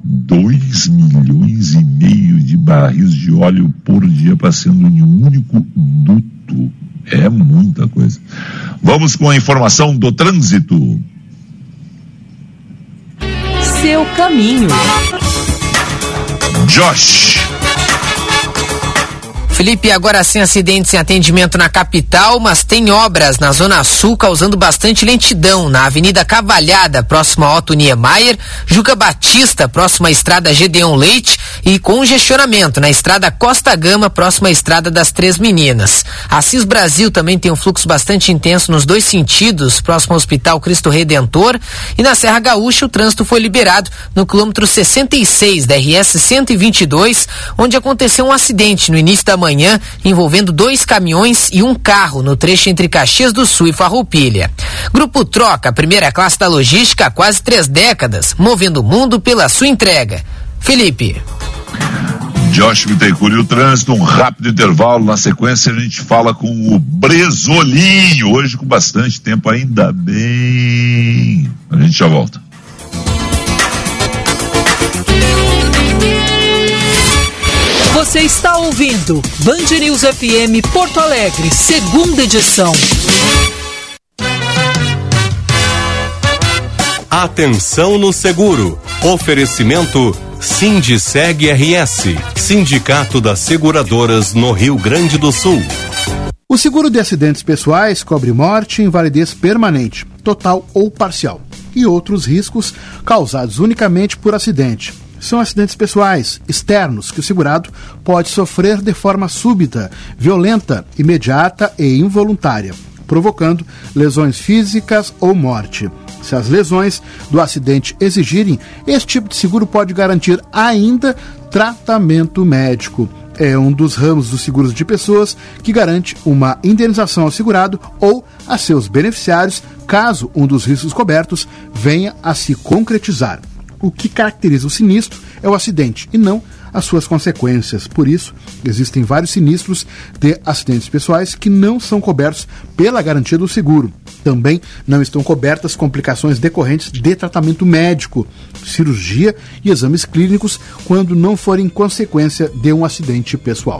S3: 2 milhões e meio de barris de óleo por dia passando em um único duto. É muita coisa. Vamos com a informação do trânsito.
S4: Seu caminho.
S3: Josh.
S5: Felipe, agora sem acidentes em atendimento na capital, mas tem obras na Zona Sul causando bastante lentidão na Avenida Cavalhada, próximo a Otto Niemeyer, Juca Batista, próxima à Estrada Gedeon Leite e congestionamento na Estrada Costa Gama, próxima à Estrada das Três Meninas. Assis Brasil também tem um fluxo bastante intenso nos dois sentidos, próximo ao Hospital Cristo Redentor e na Serra Gaúcha o trânsito foi liberado no quilômetro 66 da RS 122, onde aconteceu um acidente no início da manhã envolvendo dois caminhões e um carro no trecho entre Caxias do Sul e Farroupilha. Grupo Troca, primeira classe da logística há quase três décadas, movendo o mundo pela sua entrega. Felipe.
S3: Josh Bittencourt e o trânsito, um rápido intervalo. Na sequência, a gente fala com o Bresolinho. Hoje, com bastante tempo, ainda bem. A gente já volta.
S4: Você está ouvindo Band News FM Porto Alegre, segunda edição.
S7: Atenção no seguro. Oferecimento Sindiceg RS, Sindicato das Seguradoras no Rio Grande do Sul.
S8: O seguro de acidentes pessoais cobre morte invalidez permanente, total ou parcial, e outros riscos causados unicamente por acidente. São acidentes pessoais, externos, que o segurado pode sofrer de forma súbita, violenta, imediata e involuntária, provocando lesões físicas ou morte. Se as lesões do acidente exigirem, esse tipo de seguro pode garantir ainda tratamento médico. É um dos ramos dos seguros de pessoas que garante uma indenização ao segurado ou a seus beneficiários caso um dos riscos cobertos venha a se concretizar. O que caracteriza o sinistro é o acidente e não as suas consequências. Por isso, existem vários sinistros de acidentes pessoais que não são cobertos pela garantia do seguro. Também não estão cobertas complicações decorrentes de tratamento médico, cirurgia e exames clínicos quando não forem consequência de um acidente pessoal.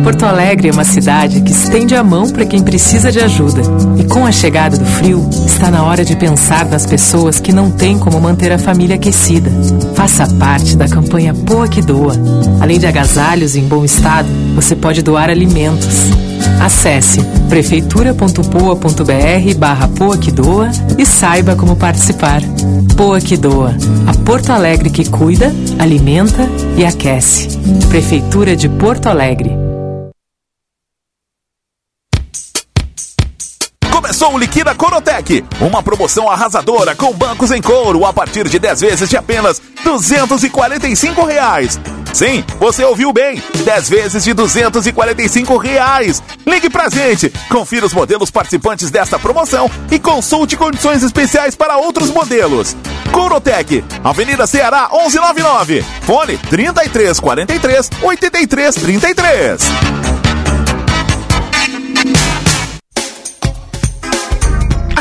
S9: Porto Alegre é uma cidade que estende a mão para quem precisa de ajuda. E com a chegada do frio, está na hora de pensar nas pessoas que não têm como manter a família aquecida. Faça parte da campanha Poa que Doa. Além de agasalhos em bom estado, você pode doar alimentos. Acesse prefeitura.poa.br barra Poa que Doa e saiba como participar. Poa que Doa. A Porto Alegre que cuida, alimenta e aquece. Prefeitura de Porto Alegre.
S10: Começou o Liquida Corotec, uma promoção arrasadora com bancos em couro a partir de 10 vezes de apenas 245 reais. Sim, você ouviu bem, 10 vezes de 245 reais. Ligue pra gente, confira os modelos participantes desta promoção e consulte condições especiais para outros modelos. Corotec, Avenida Ceará 1199, fone 3343 8333.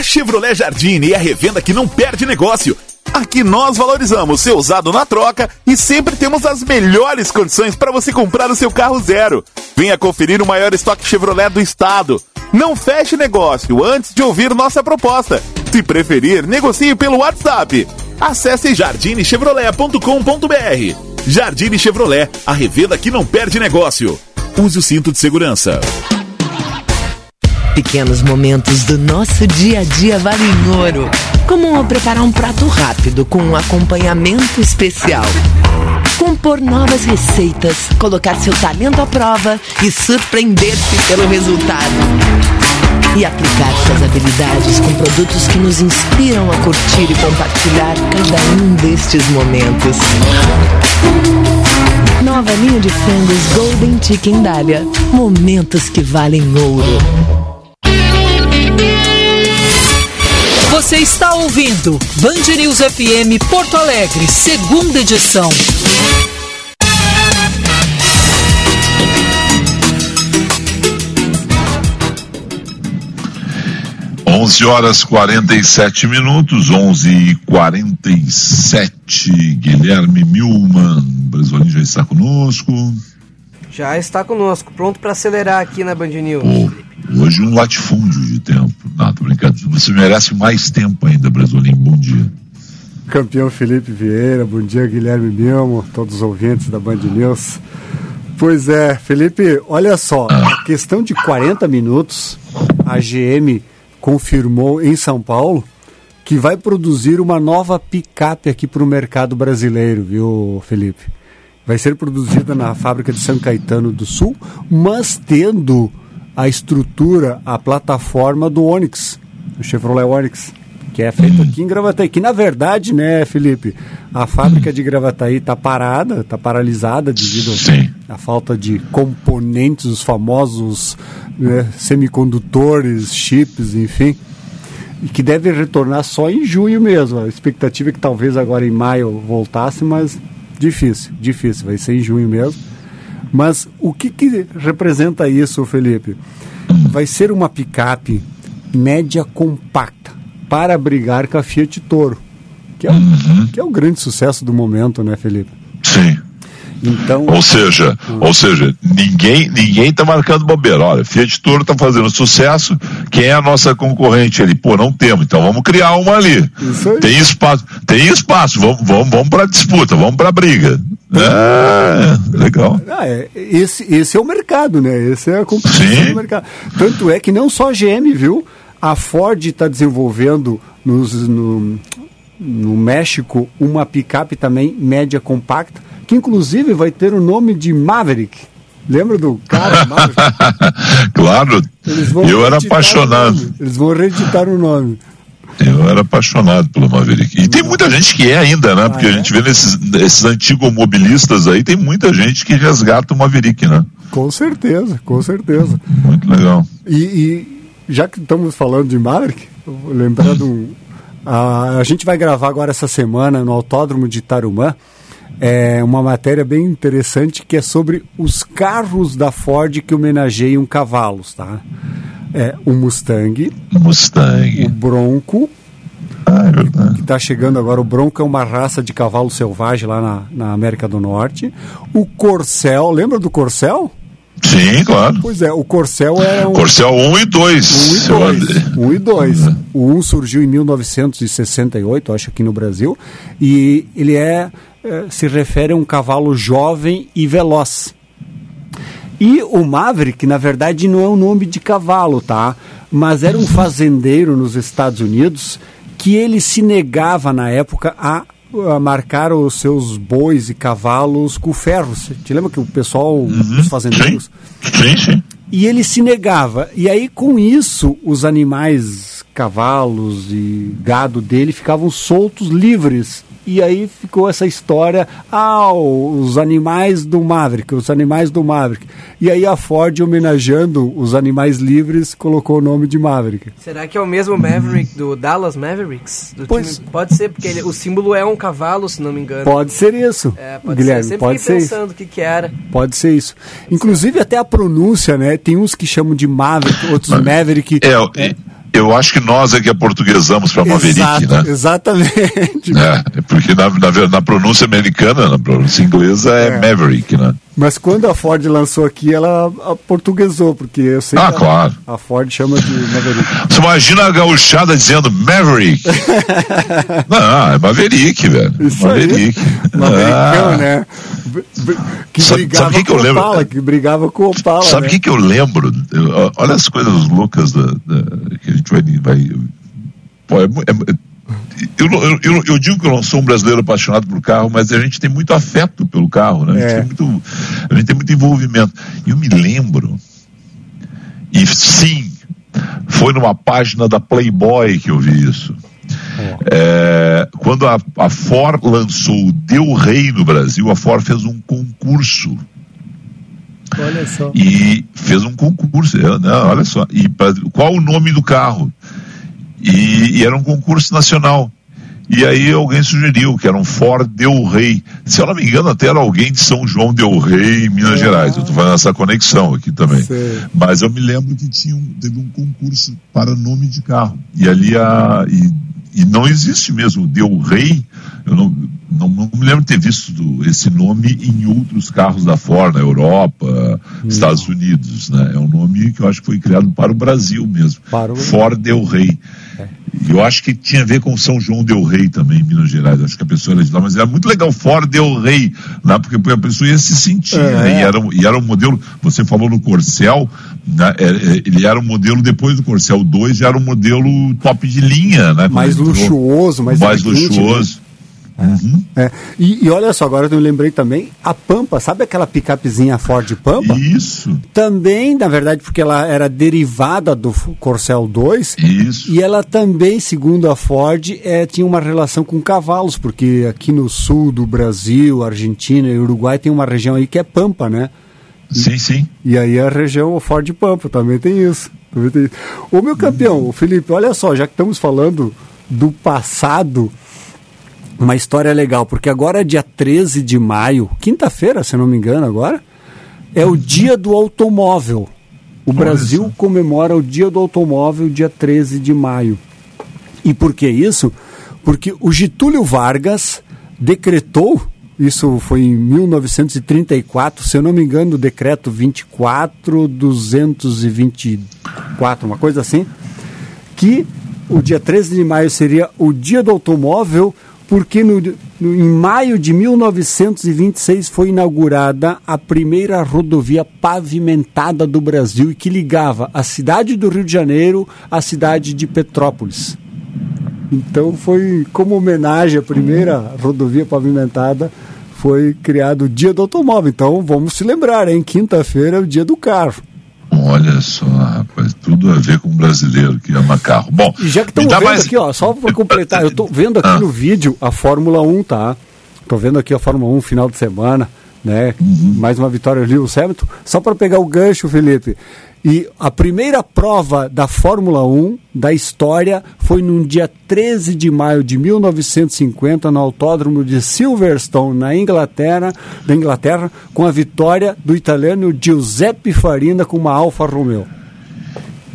S10: A Chevrolet Jardine é a revenda que não perde negócio. Aqui nós valorizamos seu usado na troca e sempre temos as melhores condições para você comprar o seu carro zero. Venha conferir o maior estoque Chevrolet do estado. Não feche negócio antes de ouvir nossa proposta. Se preferir, negocie pelo WhatsApp. Acesse jardinechevrolet.com.br. Jardine Chevrolet, a revenda que não perde negócio. Use o cinto de segurança.
S11: Pequenos momentos do nosso dia a dia valem ouro. Como preparar um prato rápido com um acompanhamento especial. Compor novas receitas, colocar seu talento à prova e surpreender-se pelo resultado. E aplicar suas habilidades com produtos que nos inspiram a curtir e compartilhar cada um destes momentos. Nova linha de frangos Golden Chicken Dália. Momentos que valem ouro.
S4: Você está ouvindo Band News FM Porto Alegre, segunda edição.
S3: Onze horas quarenta e sete minutos, onze e quarenta e sete. Guilherme Milman, Brasolim já está conosco.
S1: Já está conosco, pronto para acelerar aqui na Band News.
S3: Pô, hoje um latifúndio de tempo. Não, tô brincando. Você merece mais tempo ainda, Brasolim. Bom dia.
S12: Campeão Felipe Vieira, bom dia Guilherme Milmo, todos os ouvintes da Band News. Pois é, Felipe, olha só, ah. a questão de 40 minutos, a GM confirmou em São Paulo que vai produzir uma nova picape aqui para o mercado brasileiro, viu, Felipe? Vai ser produzida na fábrica de São Caetano do Sul, mas tendo a estrutura, a plataforma do Onix, o Chevrolet Onix, que que é feito aqui em Gravataí. Que na verdade, né, Felipe, a fábrica de Gravataí está parada, está paralisada devido à falta de componentes, os famosos né, semicondutores, chips, enfim. E que deve retornar só em junho mesmo. A expectativa é que talvez agora em maio voltasse, mas difícil, difícil, vai ser em junho mesmo. Mas o que, que representa isso, Felipe? Vai ser uma picape média compacta para brigar com a Fiat Toro, que é, o, que é o grande sucesso do momento, né, Felipe?
S3: Sim.
S12: Então,
S3: ou seja, ou seja, ninguém ninguém tá marcando bobeira. Olha, Fiat Toro tá fazendo sucesso. Quem é a nossa concorrente ali? Pô, não temos. Então vamos criar uma ali. Tem espaço, tem espaço. Vamos, vamos, vamos para disputa, vamos para briga. É, legal.
S12: Ah, é, esse, esse é o mercado, né? Esse é a competição do mercado. Tanto é que não só a GM, viu? A Ford está desenvolvendo nos, no, no México uma picape também média compacta que inclusive vai ter o nome de Maverick. Lembra do cara Maverick?
S3: claro, eu era apaixonado.
S12: Eles vão reeditar o nome.
S3: Eu era apaixonado pelo Maverick. E tem muita gente que é ainda, né? Porque ah, é? a gente vê nesses, nesses antigos mobilistas aí, tem muita gente que resgata o Maverick, né?
S12: Com certeza, com certeza.
S3: Muito legal.
S12: E, e já que estamos falando de Maverick, lembrando, a, a gente vai gravar agora essa semana no Autódromo de Tarumã é uma matéria bem interessante que é sobre os carros da Ford que homenageiam cavalos, tá? É o Mustang,
S3: Mustang,
S12: o Bronco,
S3: ah, é
S12: que está chegando agora. O Bronco é uma raça de cavalo selvagem lá na, na América do Norte. O Corcel, lembra do Corcel?
S3: Sim, claro.
S12: Pois é, o Corcel é um.
S3: Corcel 1 e 2.
S12: 1 e 2. 1 e 2. Uhum. O 1 surgiu em 1968, acho, aqui no Brasil. E ele é se refere a um cavalo jovem e veloz. E o Maverick, na verdade, não é um nome de cavalo, tá? Mas era um fazendeiro nos Estados Unidos que ele se negava na época a, a marcar os seus bois e cavalos com ferro. Você te lembra que o pessoal, uhum. os fazendeiros?
S3: Sim, sim.
S12: E ele se negava. E aí, com isso, os animais, cavalos e gado dele ficavam soltos, livres e aí ficou essa história, ah, os animais do Maverick, os animais do Maverick. E aí a Ford, homenageando os animais livres, colocou o nome de Maverick.
S1: Será que é o mesmo Maverick do Dallas Mavericks? Do
S12: pois,
S1: time? Pode ser, porque ele, o símbolo é um cavalo, se não me engano.
S12: Pode ser isso, é, pode Guilherme,
S1: ser.
S12: pode ser
S1: pensando o que, que era.
S12: Pode ser isso. Inclusive até a pronúncia, né? Tem uns que chamam de Maverick, outros Maverick.
S3: É, é. Eu acho que nós é que aportuguesamos para Maverick, Exato, né?
S12: Exatamente.
S3: É, porque na, na, na, pronúncia americana, na pronúncia inglesa é, é, Maverick, né?
S12: Mas quando a Ford lançou aqui, ela portuguesou, porque eu sei
S3: ah,
S12: que
S3: claro.
S12: a, a, Ford chama de Maverick.
S3: Você imagina a gauchada dizendo Maverick. Não, é Maverick, velho. Isso
S12: Maverick. Aí. Mavericão, ah. né? Que
S3: sabe,
S12: brigava
S3: sabe que
S12: com
S3: que eu
S12: Opala, que brigava com o Opala.
S3: Sabe o
S12: né?
S3: que, que eu lembro? Eu, olha as coisas loucas da, da, que a gente vai. vai pô, é, é, eu, eu, eu, digo que eu não sou um brasileiro apaixonado por carro, mas a gente tem muito afeto pelo carro, né? A gente, é. tem, muito, a gente tem muito envolvimento. E eu me lembro, e sim, foi numa página da Playboy que eu vi isso. É, quando a, a Ford lançou o Deu Rei no Brasil, a Ford fez um concurso.
S12: Olha só.
S3: E fez um concurso, é, não, olha só. E pra, qual o nome do carro? E, e, era um concurso nacional. E aí alguém sugeriu que era um Ford Del Rey. Se eu não me engano, até era alguém de São João Del Rey, Minas é. Gerais. Eu estou fazendo essa conexão aqui também. Sei. Mas eu me lembro que tinha um, teve um concurso para nome de carro. E ali a. E, e não existe mesmo Del Rey. Eu não, não, não, me lembro de ter visto esse nome em outros carros da Ford, na Europa, hum. Estados Unidos. Né? É um nome que eu acho que foi criado para o Brasil mesmo.
S12: Para o...
S3: Ford Del Rey. É. Eu acho que tinha a ver com São João Del Rey também, em Minas Gerais. Acho que a pessoa era de lá, mas era muito legal, Ford Del Rey, lá, porque a pessoa ia se sentir. É. Né? E, era, e era um modelo, você falou no Corcel, né? É, é, ele era um modelo depois do Corcel 2, já era um modelo top de linha, né?
S12: Mais luxuoso, mais,
S3: mais luxuoso. Uhum.
S12: É. E, e, olha só, agora eu lembrei também, a Pampa, sabe aquela picapezinha Ford Pampa?
S3: Isso.
S12: Também, na verdade, porque ela era derivada do Corcel 2.
S3: Isso.
S12: E ela também, segundo a Ford, é, tinha uma relação com cavalos, porque aqui no sul do Brasil, Argentina e Uruguai tem uma região aí que é Pampa, né?
S3: Sim, sim.
S12: E aí a região Ford Pampa também tem isso. Também tem isso. Ô meu campeão, uhum. Felipe, olha só, já que estamos falando do passado uma história legal, porque agora é dia 13 de maio, quinta-feira, se não me engano, agora, é o dia do automóvel. O Brasil comemora o dia do automóvel, dia 13 de maio. E por que isso? Porque o Getúlio Vargas decretou, isso foi em 1934, se eu não me engano, o decreto 24224, uma coisa assim, que o dia 13 de maio seria o dia do automóvel porque no, no, em maio de 1926 foi inaugurada a primeira rodovia pavimentada do Brasil e que ligava a cidade do Rio de Janeiro à cidade de Petrópolis. Então foi como homenagem à primeira rodovia pavimentada foi criado o Dia do Automóvel. Então vamos se lembrar, hein? Quinta-feira é o Dia do Carro.
S3: Olha só, rapaz, tudo a ver com o brasileiro que ama carro. Bom,
S12: e já que estamos vendo mais... aqui, ó, só para completar, eu estou vendo aqui ah. no vídeo a Fórmula 1, tá? Estou vendo aqui a Fórmula 1 final de semana, né? Uhum. Mais uma vitória ali, o Hamilton. Só para pegar o gancho, Felipe. E a primeira prova da Fórmula 1 da história foi no dia 13 de maio de 1950 no Autódromo de Silverstone, na Inglaterra, na Inglaterra, com a vitória do italiano Giuseppe Farina com uma Alfa Romeo.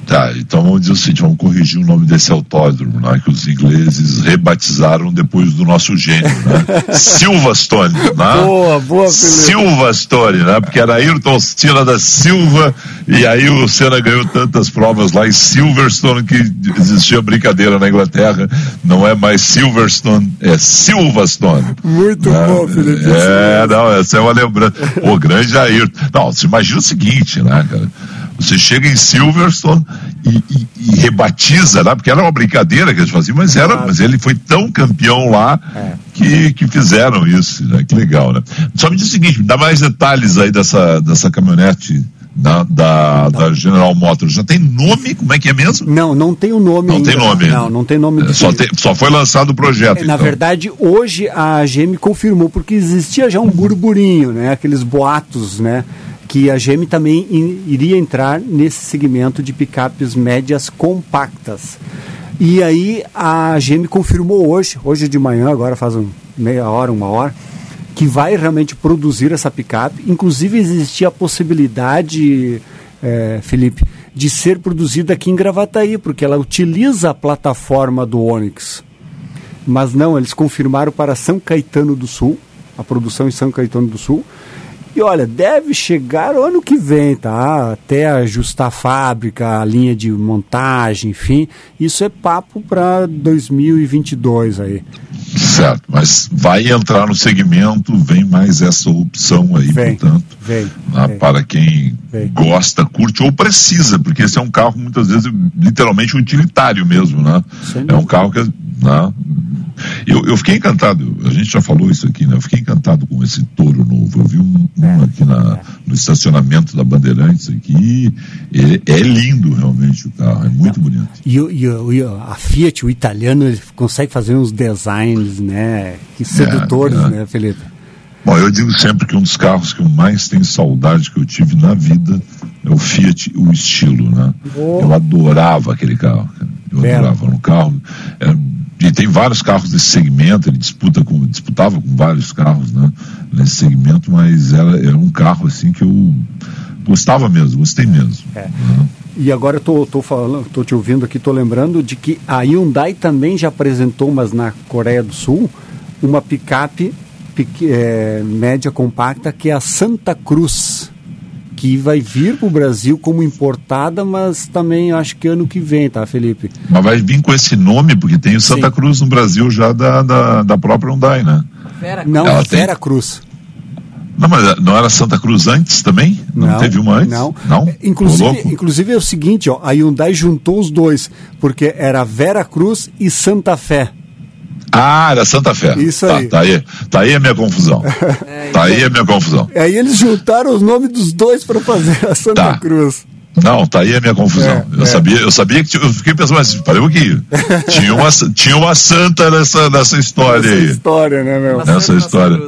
S3: Tá, então vamos dizer o seguinte, vamos corrigir o nome desse autódromo, né, que os ingleses rebatizaram depois do nosso gênio, né? Silverstone, né?
S12: Boa, boa, Felipe.
S3: Silverstone, né? Porque era Ayrton Senna da Silva e aí o Senna ganhou tantas provas lá em Silverstone que existia brincadeira na Inglaterra, não é mais Silverstone, é Silverstone.
S12: Muito né? bom, Felipe.
S3: É, não, essa é uma lembrança. O grande Ayrton. Não, você imagina o seguinte, né, cara? Você chega em Silverstone e, e, e, rebatiza, né? porque era uma brincadeira que eles faziam, mas, era, mas ele foi tão campeão lá é. que, que fizeram isso. Né? Que legal, né? Só me diz o seguinte, me dá mais detalhes aí dessa, dessa caminhonete da, da, da, General Motors. Já tem nome? Como é que é mesmo?
S12: Não, não tem o nome
S3: Não
S12: ainda.
S3: tem nome.
S12: Não, não tem nome.
S3: É, só, só foi lançado o projeto. É,
S12: na
S3: então.
S12: verdade, hoje a GM confirmou, porque existia já um burburinho, né? Aqueles boatos, né? Que a GM também in, iria entrar nesse segmento de picapes médias compactas. E aí a GM confirmou hoje, hoje de manhã, agora faz um, meia hora, uma hora, que vai realmente produzir essa picape. Inclusive existia a possibilidade, é, Felipe, de ser produzida aqui em Gravataí, porque ela utiliza a plataforma do Onix. Mas não, eles confirmaram para São Caetano do Sul, a produção em São Caetano do Sul. E olha, deve chegar o ano que vem, tá? Até ajustar a fábrica, a linha de montagem, enfim. Isso é papo para 2022 aí.
S3: Certo, mas vai entrar no segmento, vem mais essa opção aí,
S12: vem,
S3: portanto,
S12: vem,
S3: né,
S12: vem,
S3: para quem gosta, curte ou precisa, porque esse é um carro muitas vezes literalmente utilitário mesmo, né? é um carro que né, eu, eu fiquei encantado, a gente já falou isso aqui, né? Eu fiquei encantado com esse touro novo. Eu vi um, um aqui na, no estacionamento da Bandeirantes aqui. É, é lindo realmente o carro, é muito bonito.
S12: E, e, e, a Fiat, o italiano, ele consegue fazer uns designs, né? Que sedutores, é, é. né, Felipe?
S3: Bom, eu digo sempre que um dos carros que eu mais tenho saudade que eu tive na vida é o Fiat, o estilo, né? Oh. Eu adorava aquele carro. Eu adorava um carro. Era e tem vários carros desse segmento, ele disputa com, disputava com vários carros né, nesse segmento, mas era, era um carro assim que eu gostava mesmo, gostei mesmo. É. Né?
S12: E agora eu tô, tô falando, tô te ouvindo aqui, tô lembrando de que a Hyundai também já apresentou, mas na Coreia do Sul, uma picape é, média compacta que é a Santa Cruz que vai vir para o Brasil como importada, mas também acho que ano que vem, tá, Felipe?
S3: Mas vai vir com esse nome, porque tem o Santa Sim. Cruz no Brasil já da, da, da própria Hyundai, né?
S12: Vera não, Ela Vera tem... Cruz.
S3: Não, mas não era Santa Cruz antes também? Não, não teve uma antes?
S12: Não. não? Inclusive, inclusive é o seguinte, ó, a Hyundai juntou os dois, porque era Vera Cruz e Santa Fé.
S3: Ah, era Santa Fé.
S12: Isso
S3: tá,
S12: aí.
S3: Tá aí, tá aí a minha confusão. tá aí a minha confusão.
S12: Aí eles juntaram os nomes dos dois para fazer a Santa
S3: Tá.
S12: Cruz.
S3: Não, tá aí a minha confusão.
S12: É,
S3: eu,
S12: é.
S3: Sabia, eu sabia que tinha, eu fiquei pensando, mas parei um pouquinho. tinha, uma, tinha uma santa nessa, nessa história
S12: Essa
S3: aí.
S12: história, né, meu?
S3: Nessa história.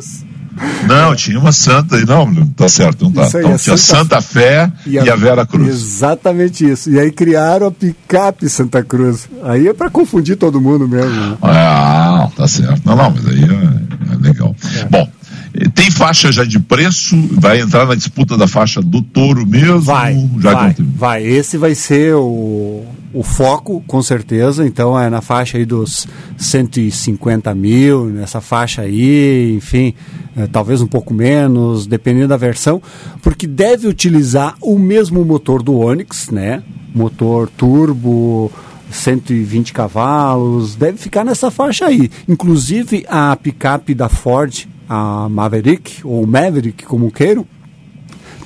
S3: Não, tinha uma santa. Não, tá certo, não tá.
S12: Aí,
S3: Então,
S12: a
S3: tinha
S12: Santa
S3: Santa Fé e a, Vera Cruz.
S12: Exatamente isso. E aí criaram a picape Santa Cruz. Aí é para confundir todo mundo mesmo. né?
S3: Ah, tá certo. Não, não, mas aí é, é legal. Bom, eh, tem faixa já de preço? Vai entrar na disputa da faixa do touro mesmo?
S12: Vai, vai, vai. Esse vai ser o, o foco, com certeza. Então é na faixa aí dos 150 mil, nessa faixa aí, enfim, é, talvez um pouco menos, dependendo da versão, porque deve utilizar o mesmo motor do Onix, né? Motor turbo, 120 cavalos, deve ficar nessa faixa aí. Inclusive a picape da Ford, a Maverick, ou Maverick, como queiram,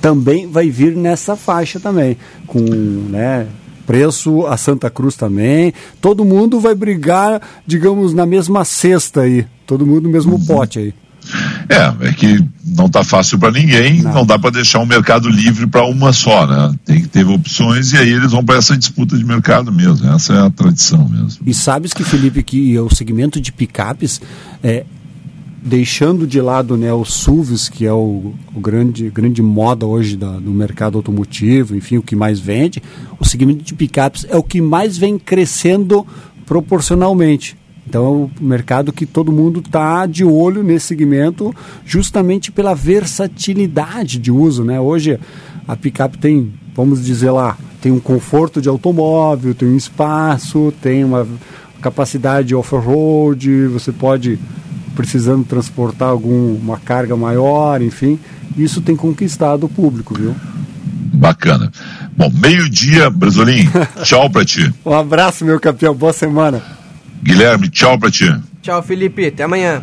S12: também vai vir nessa faixa também, com né, preço a Santa Cruz também. Todo mundo vai brigar, digamos, na mesma cesta aí, todo mundo no mesmo pote aí.
S3: É, é que não tá fácil para ninguém, não, dá para deixar um mercado livre para uma só, né? Tem que ter opções e aí eles vão para essa disputa de mercado mesmo. Essa é a tradição mesmo.
S12: E sabes que, Felipe, que o segmento de picapes, é, deixando de lado né, os SUVs, que é o, o grande, grande moda hoje da, do mercado automotivo, enfim, o que mais vende, o segmento de picapes é o que mais vem crescendo proporcionalmente. Então é o mercado que todo mundo está de olho nesse segmento, justamente pela versatilidade de uso. Né? Hoje a picape tem, vamos dizer lá, tem um conforto de automóvel, tem um espaço, tem uma capacidade off-road, você pode, precisando transportar alguma carga maior, enfim, isso tem conquistado o público, viu?
S3: Bacana. Bom, meio-dia, Brasolim, tchau pra ti.
S12: Um abraço, meu campeão, boa semana.
S3: Guilherme, tchau pra ti.
S1: Tchau, Felipe. Até amanhã.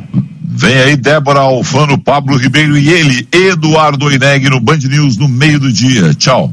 S3: Vem aí Débora Alfano, Pablo Ribeiro e ele, Eduardo Oineg, no Band News no meio do dia. Tchau.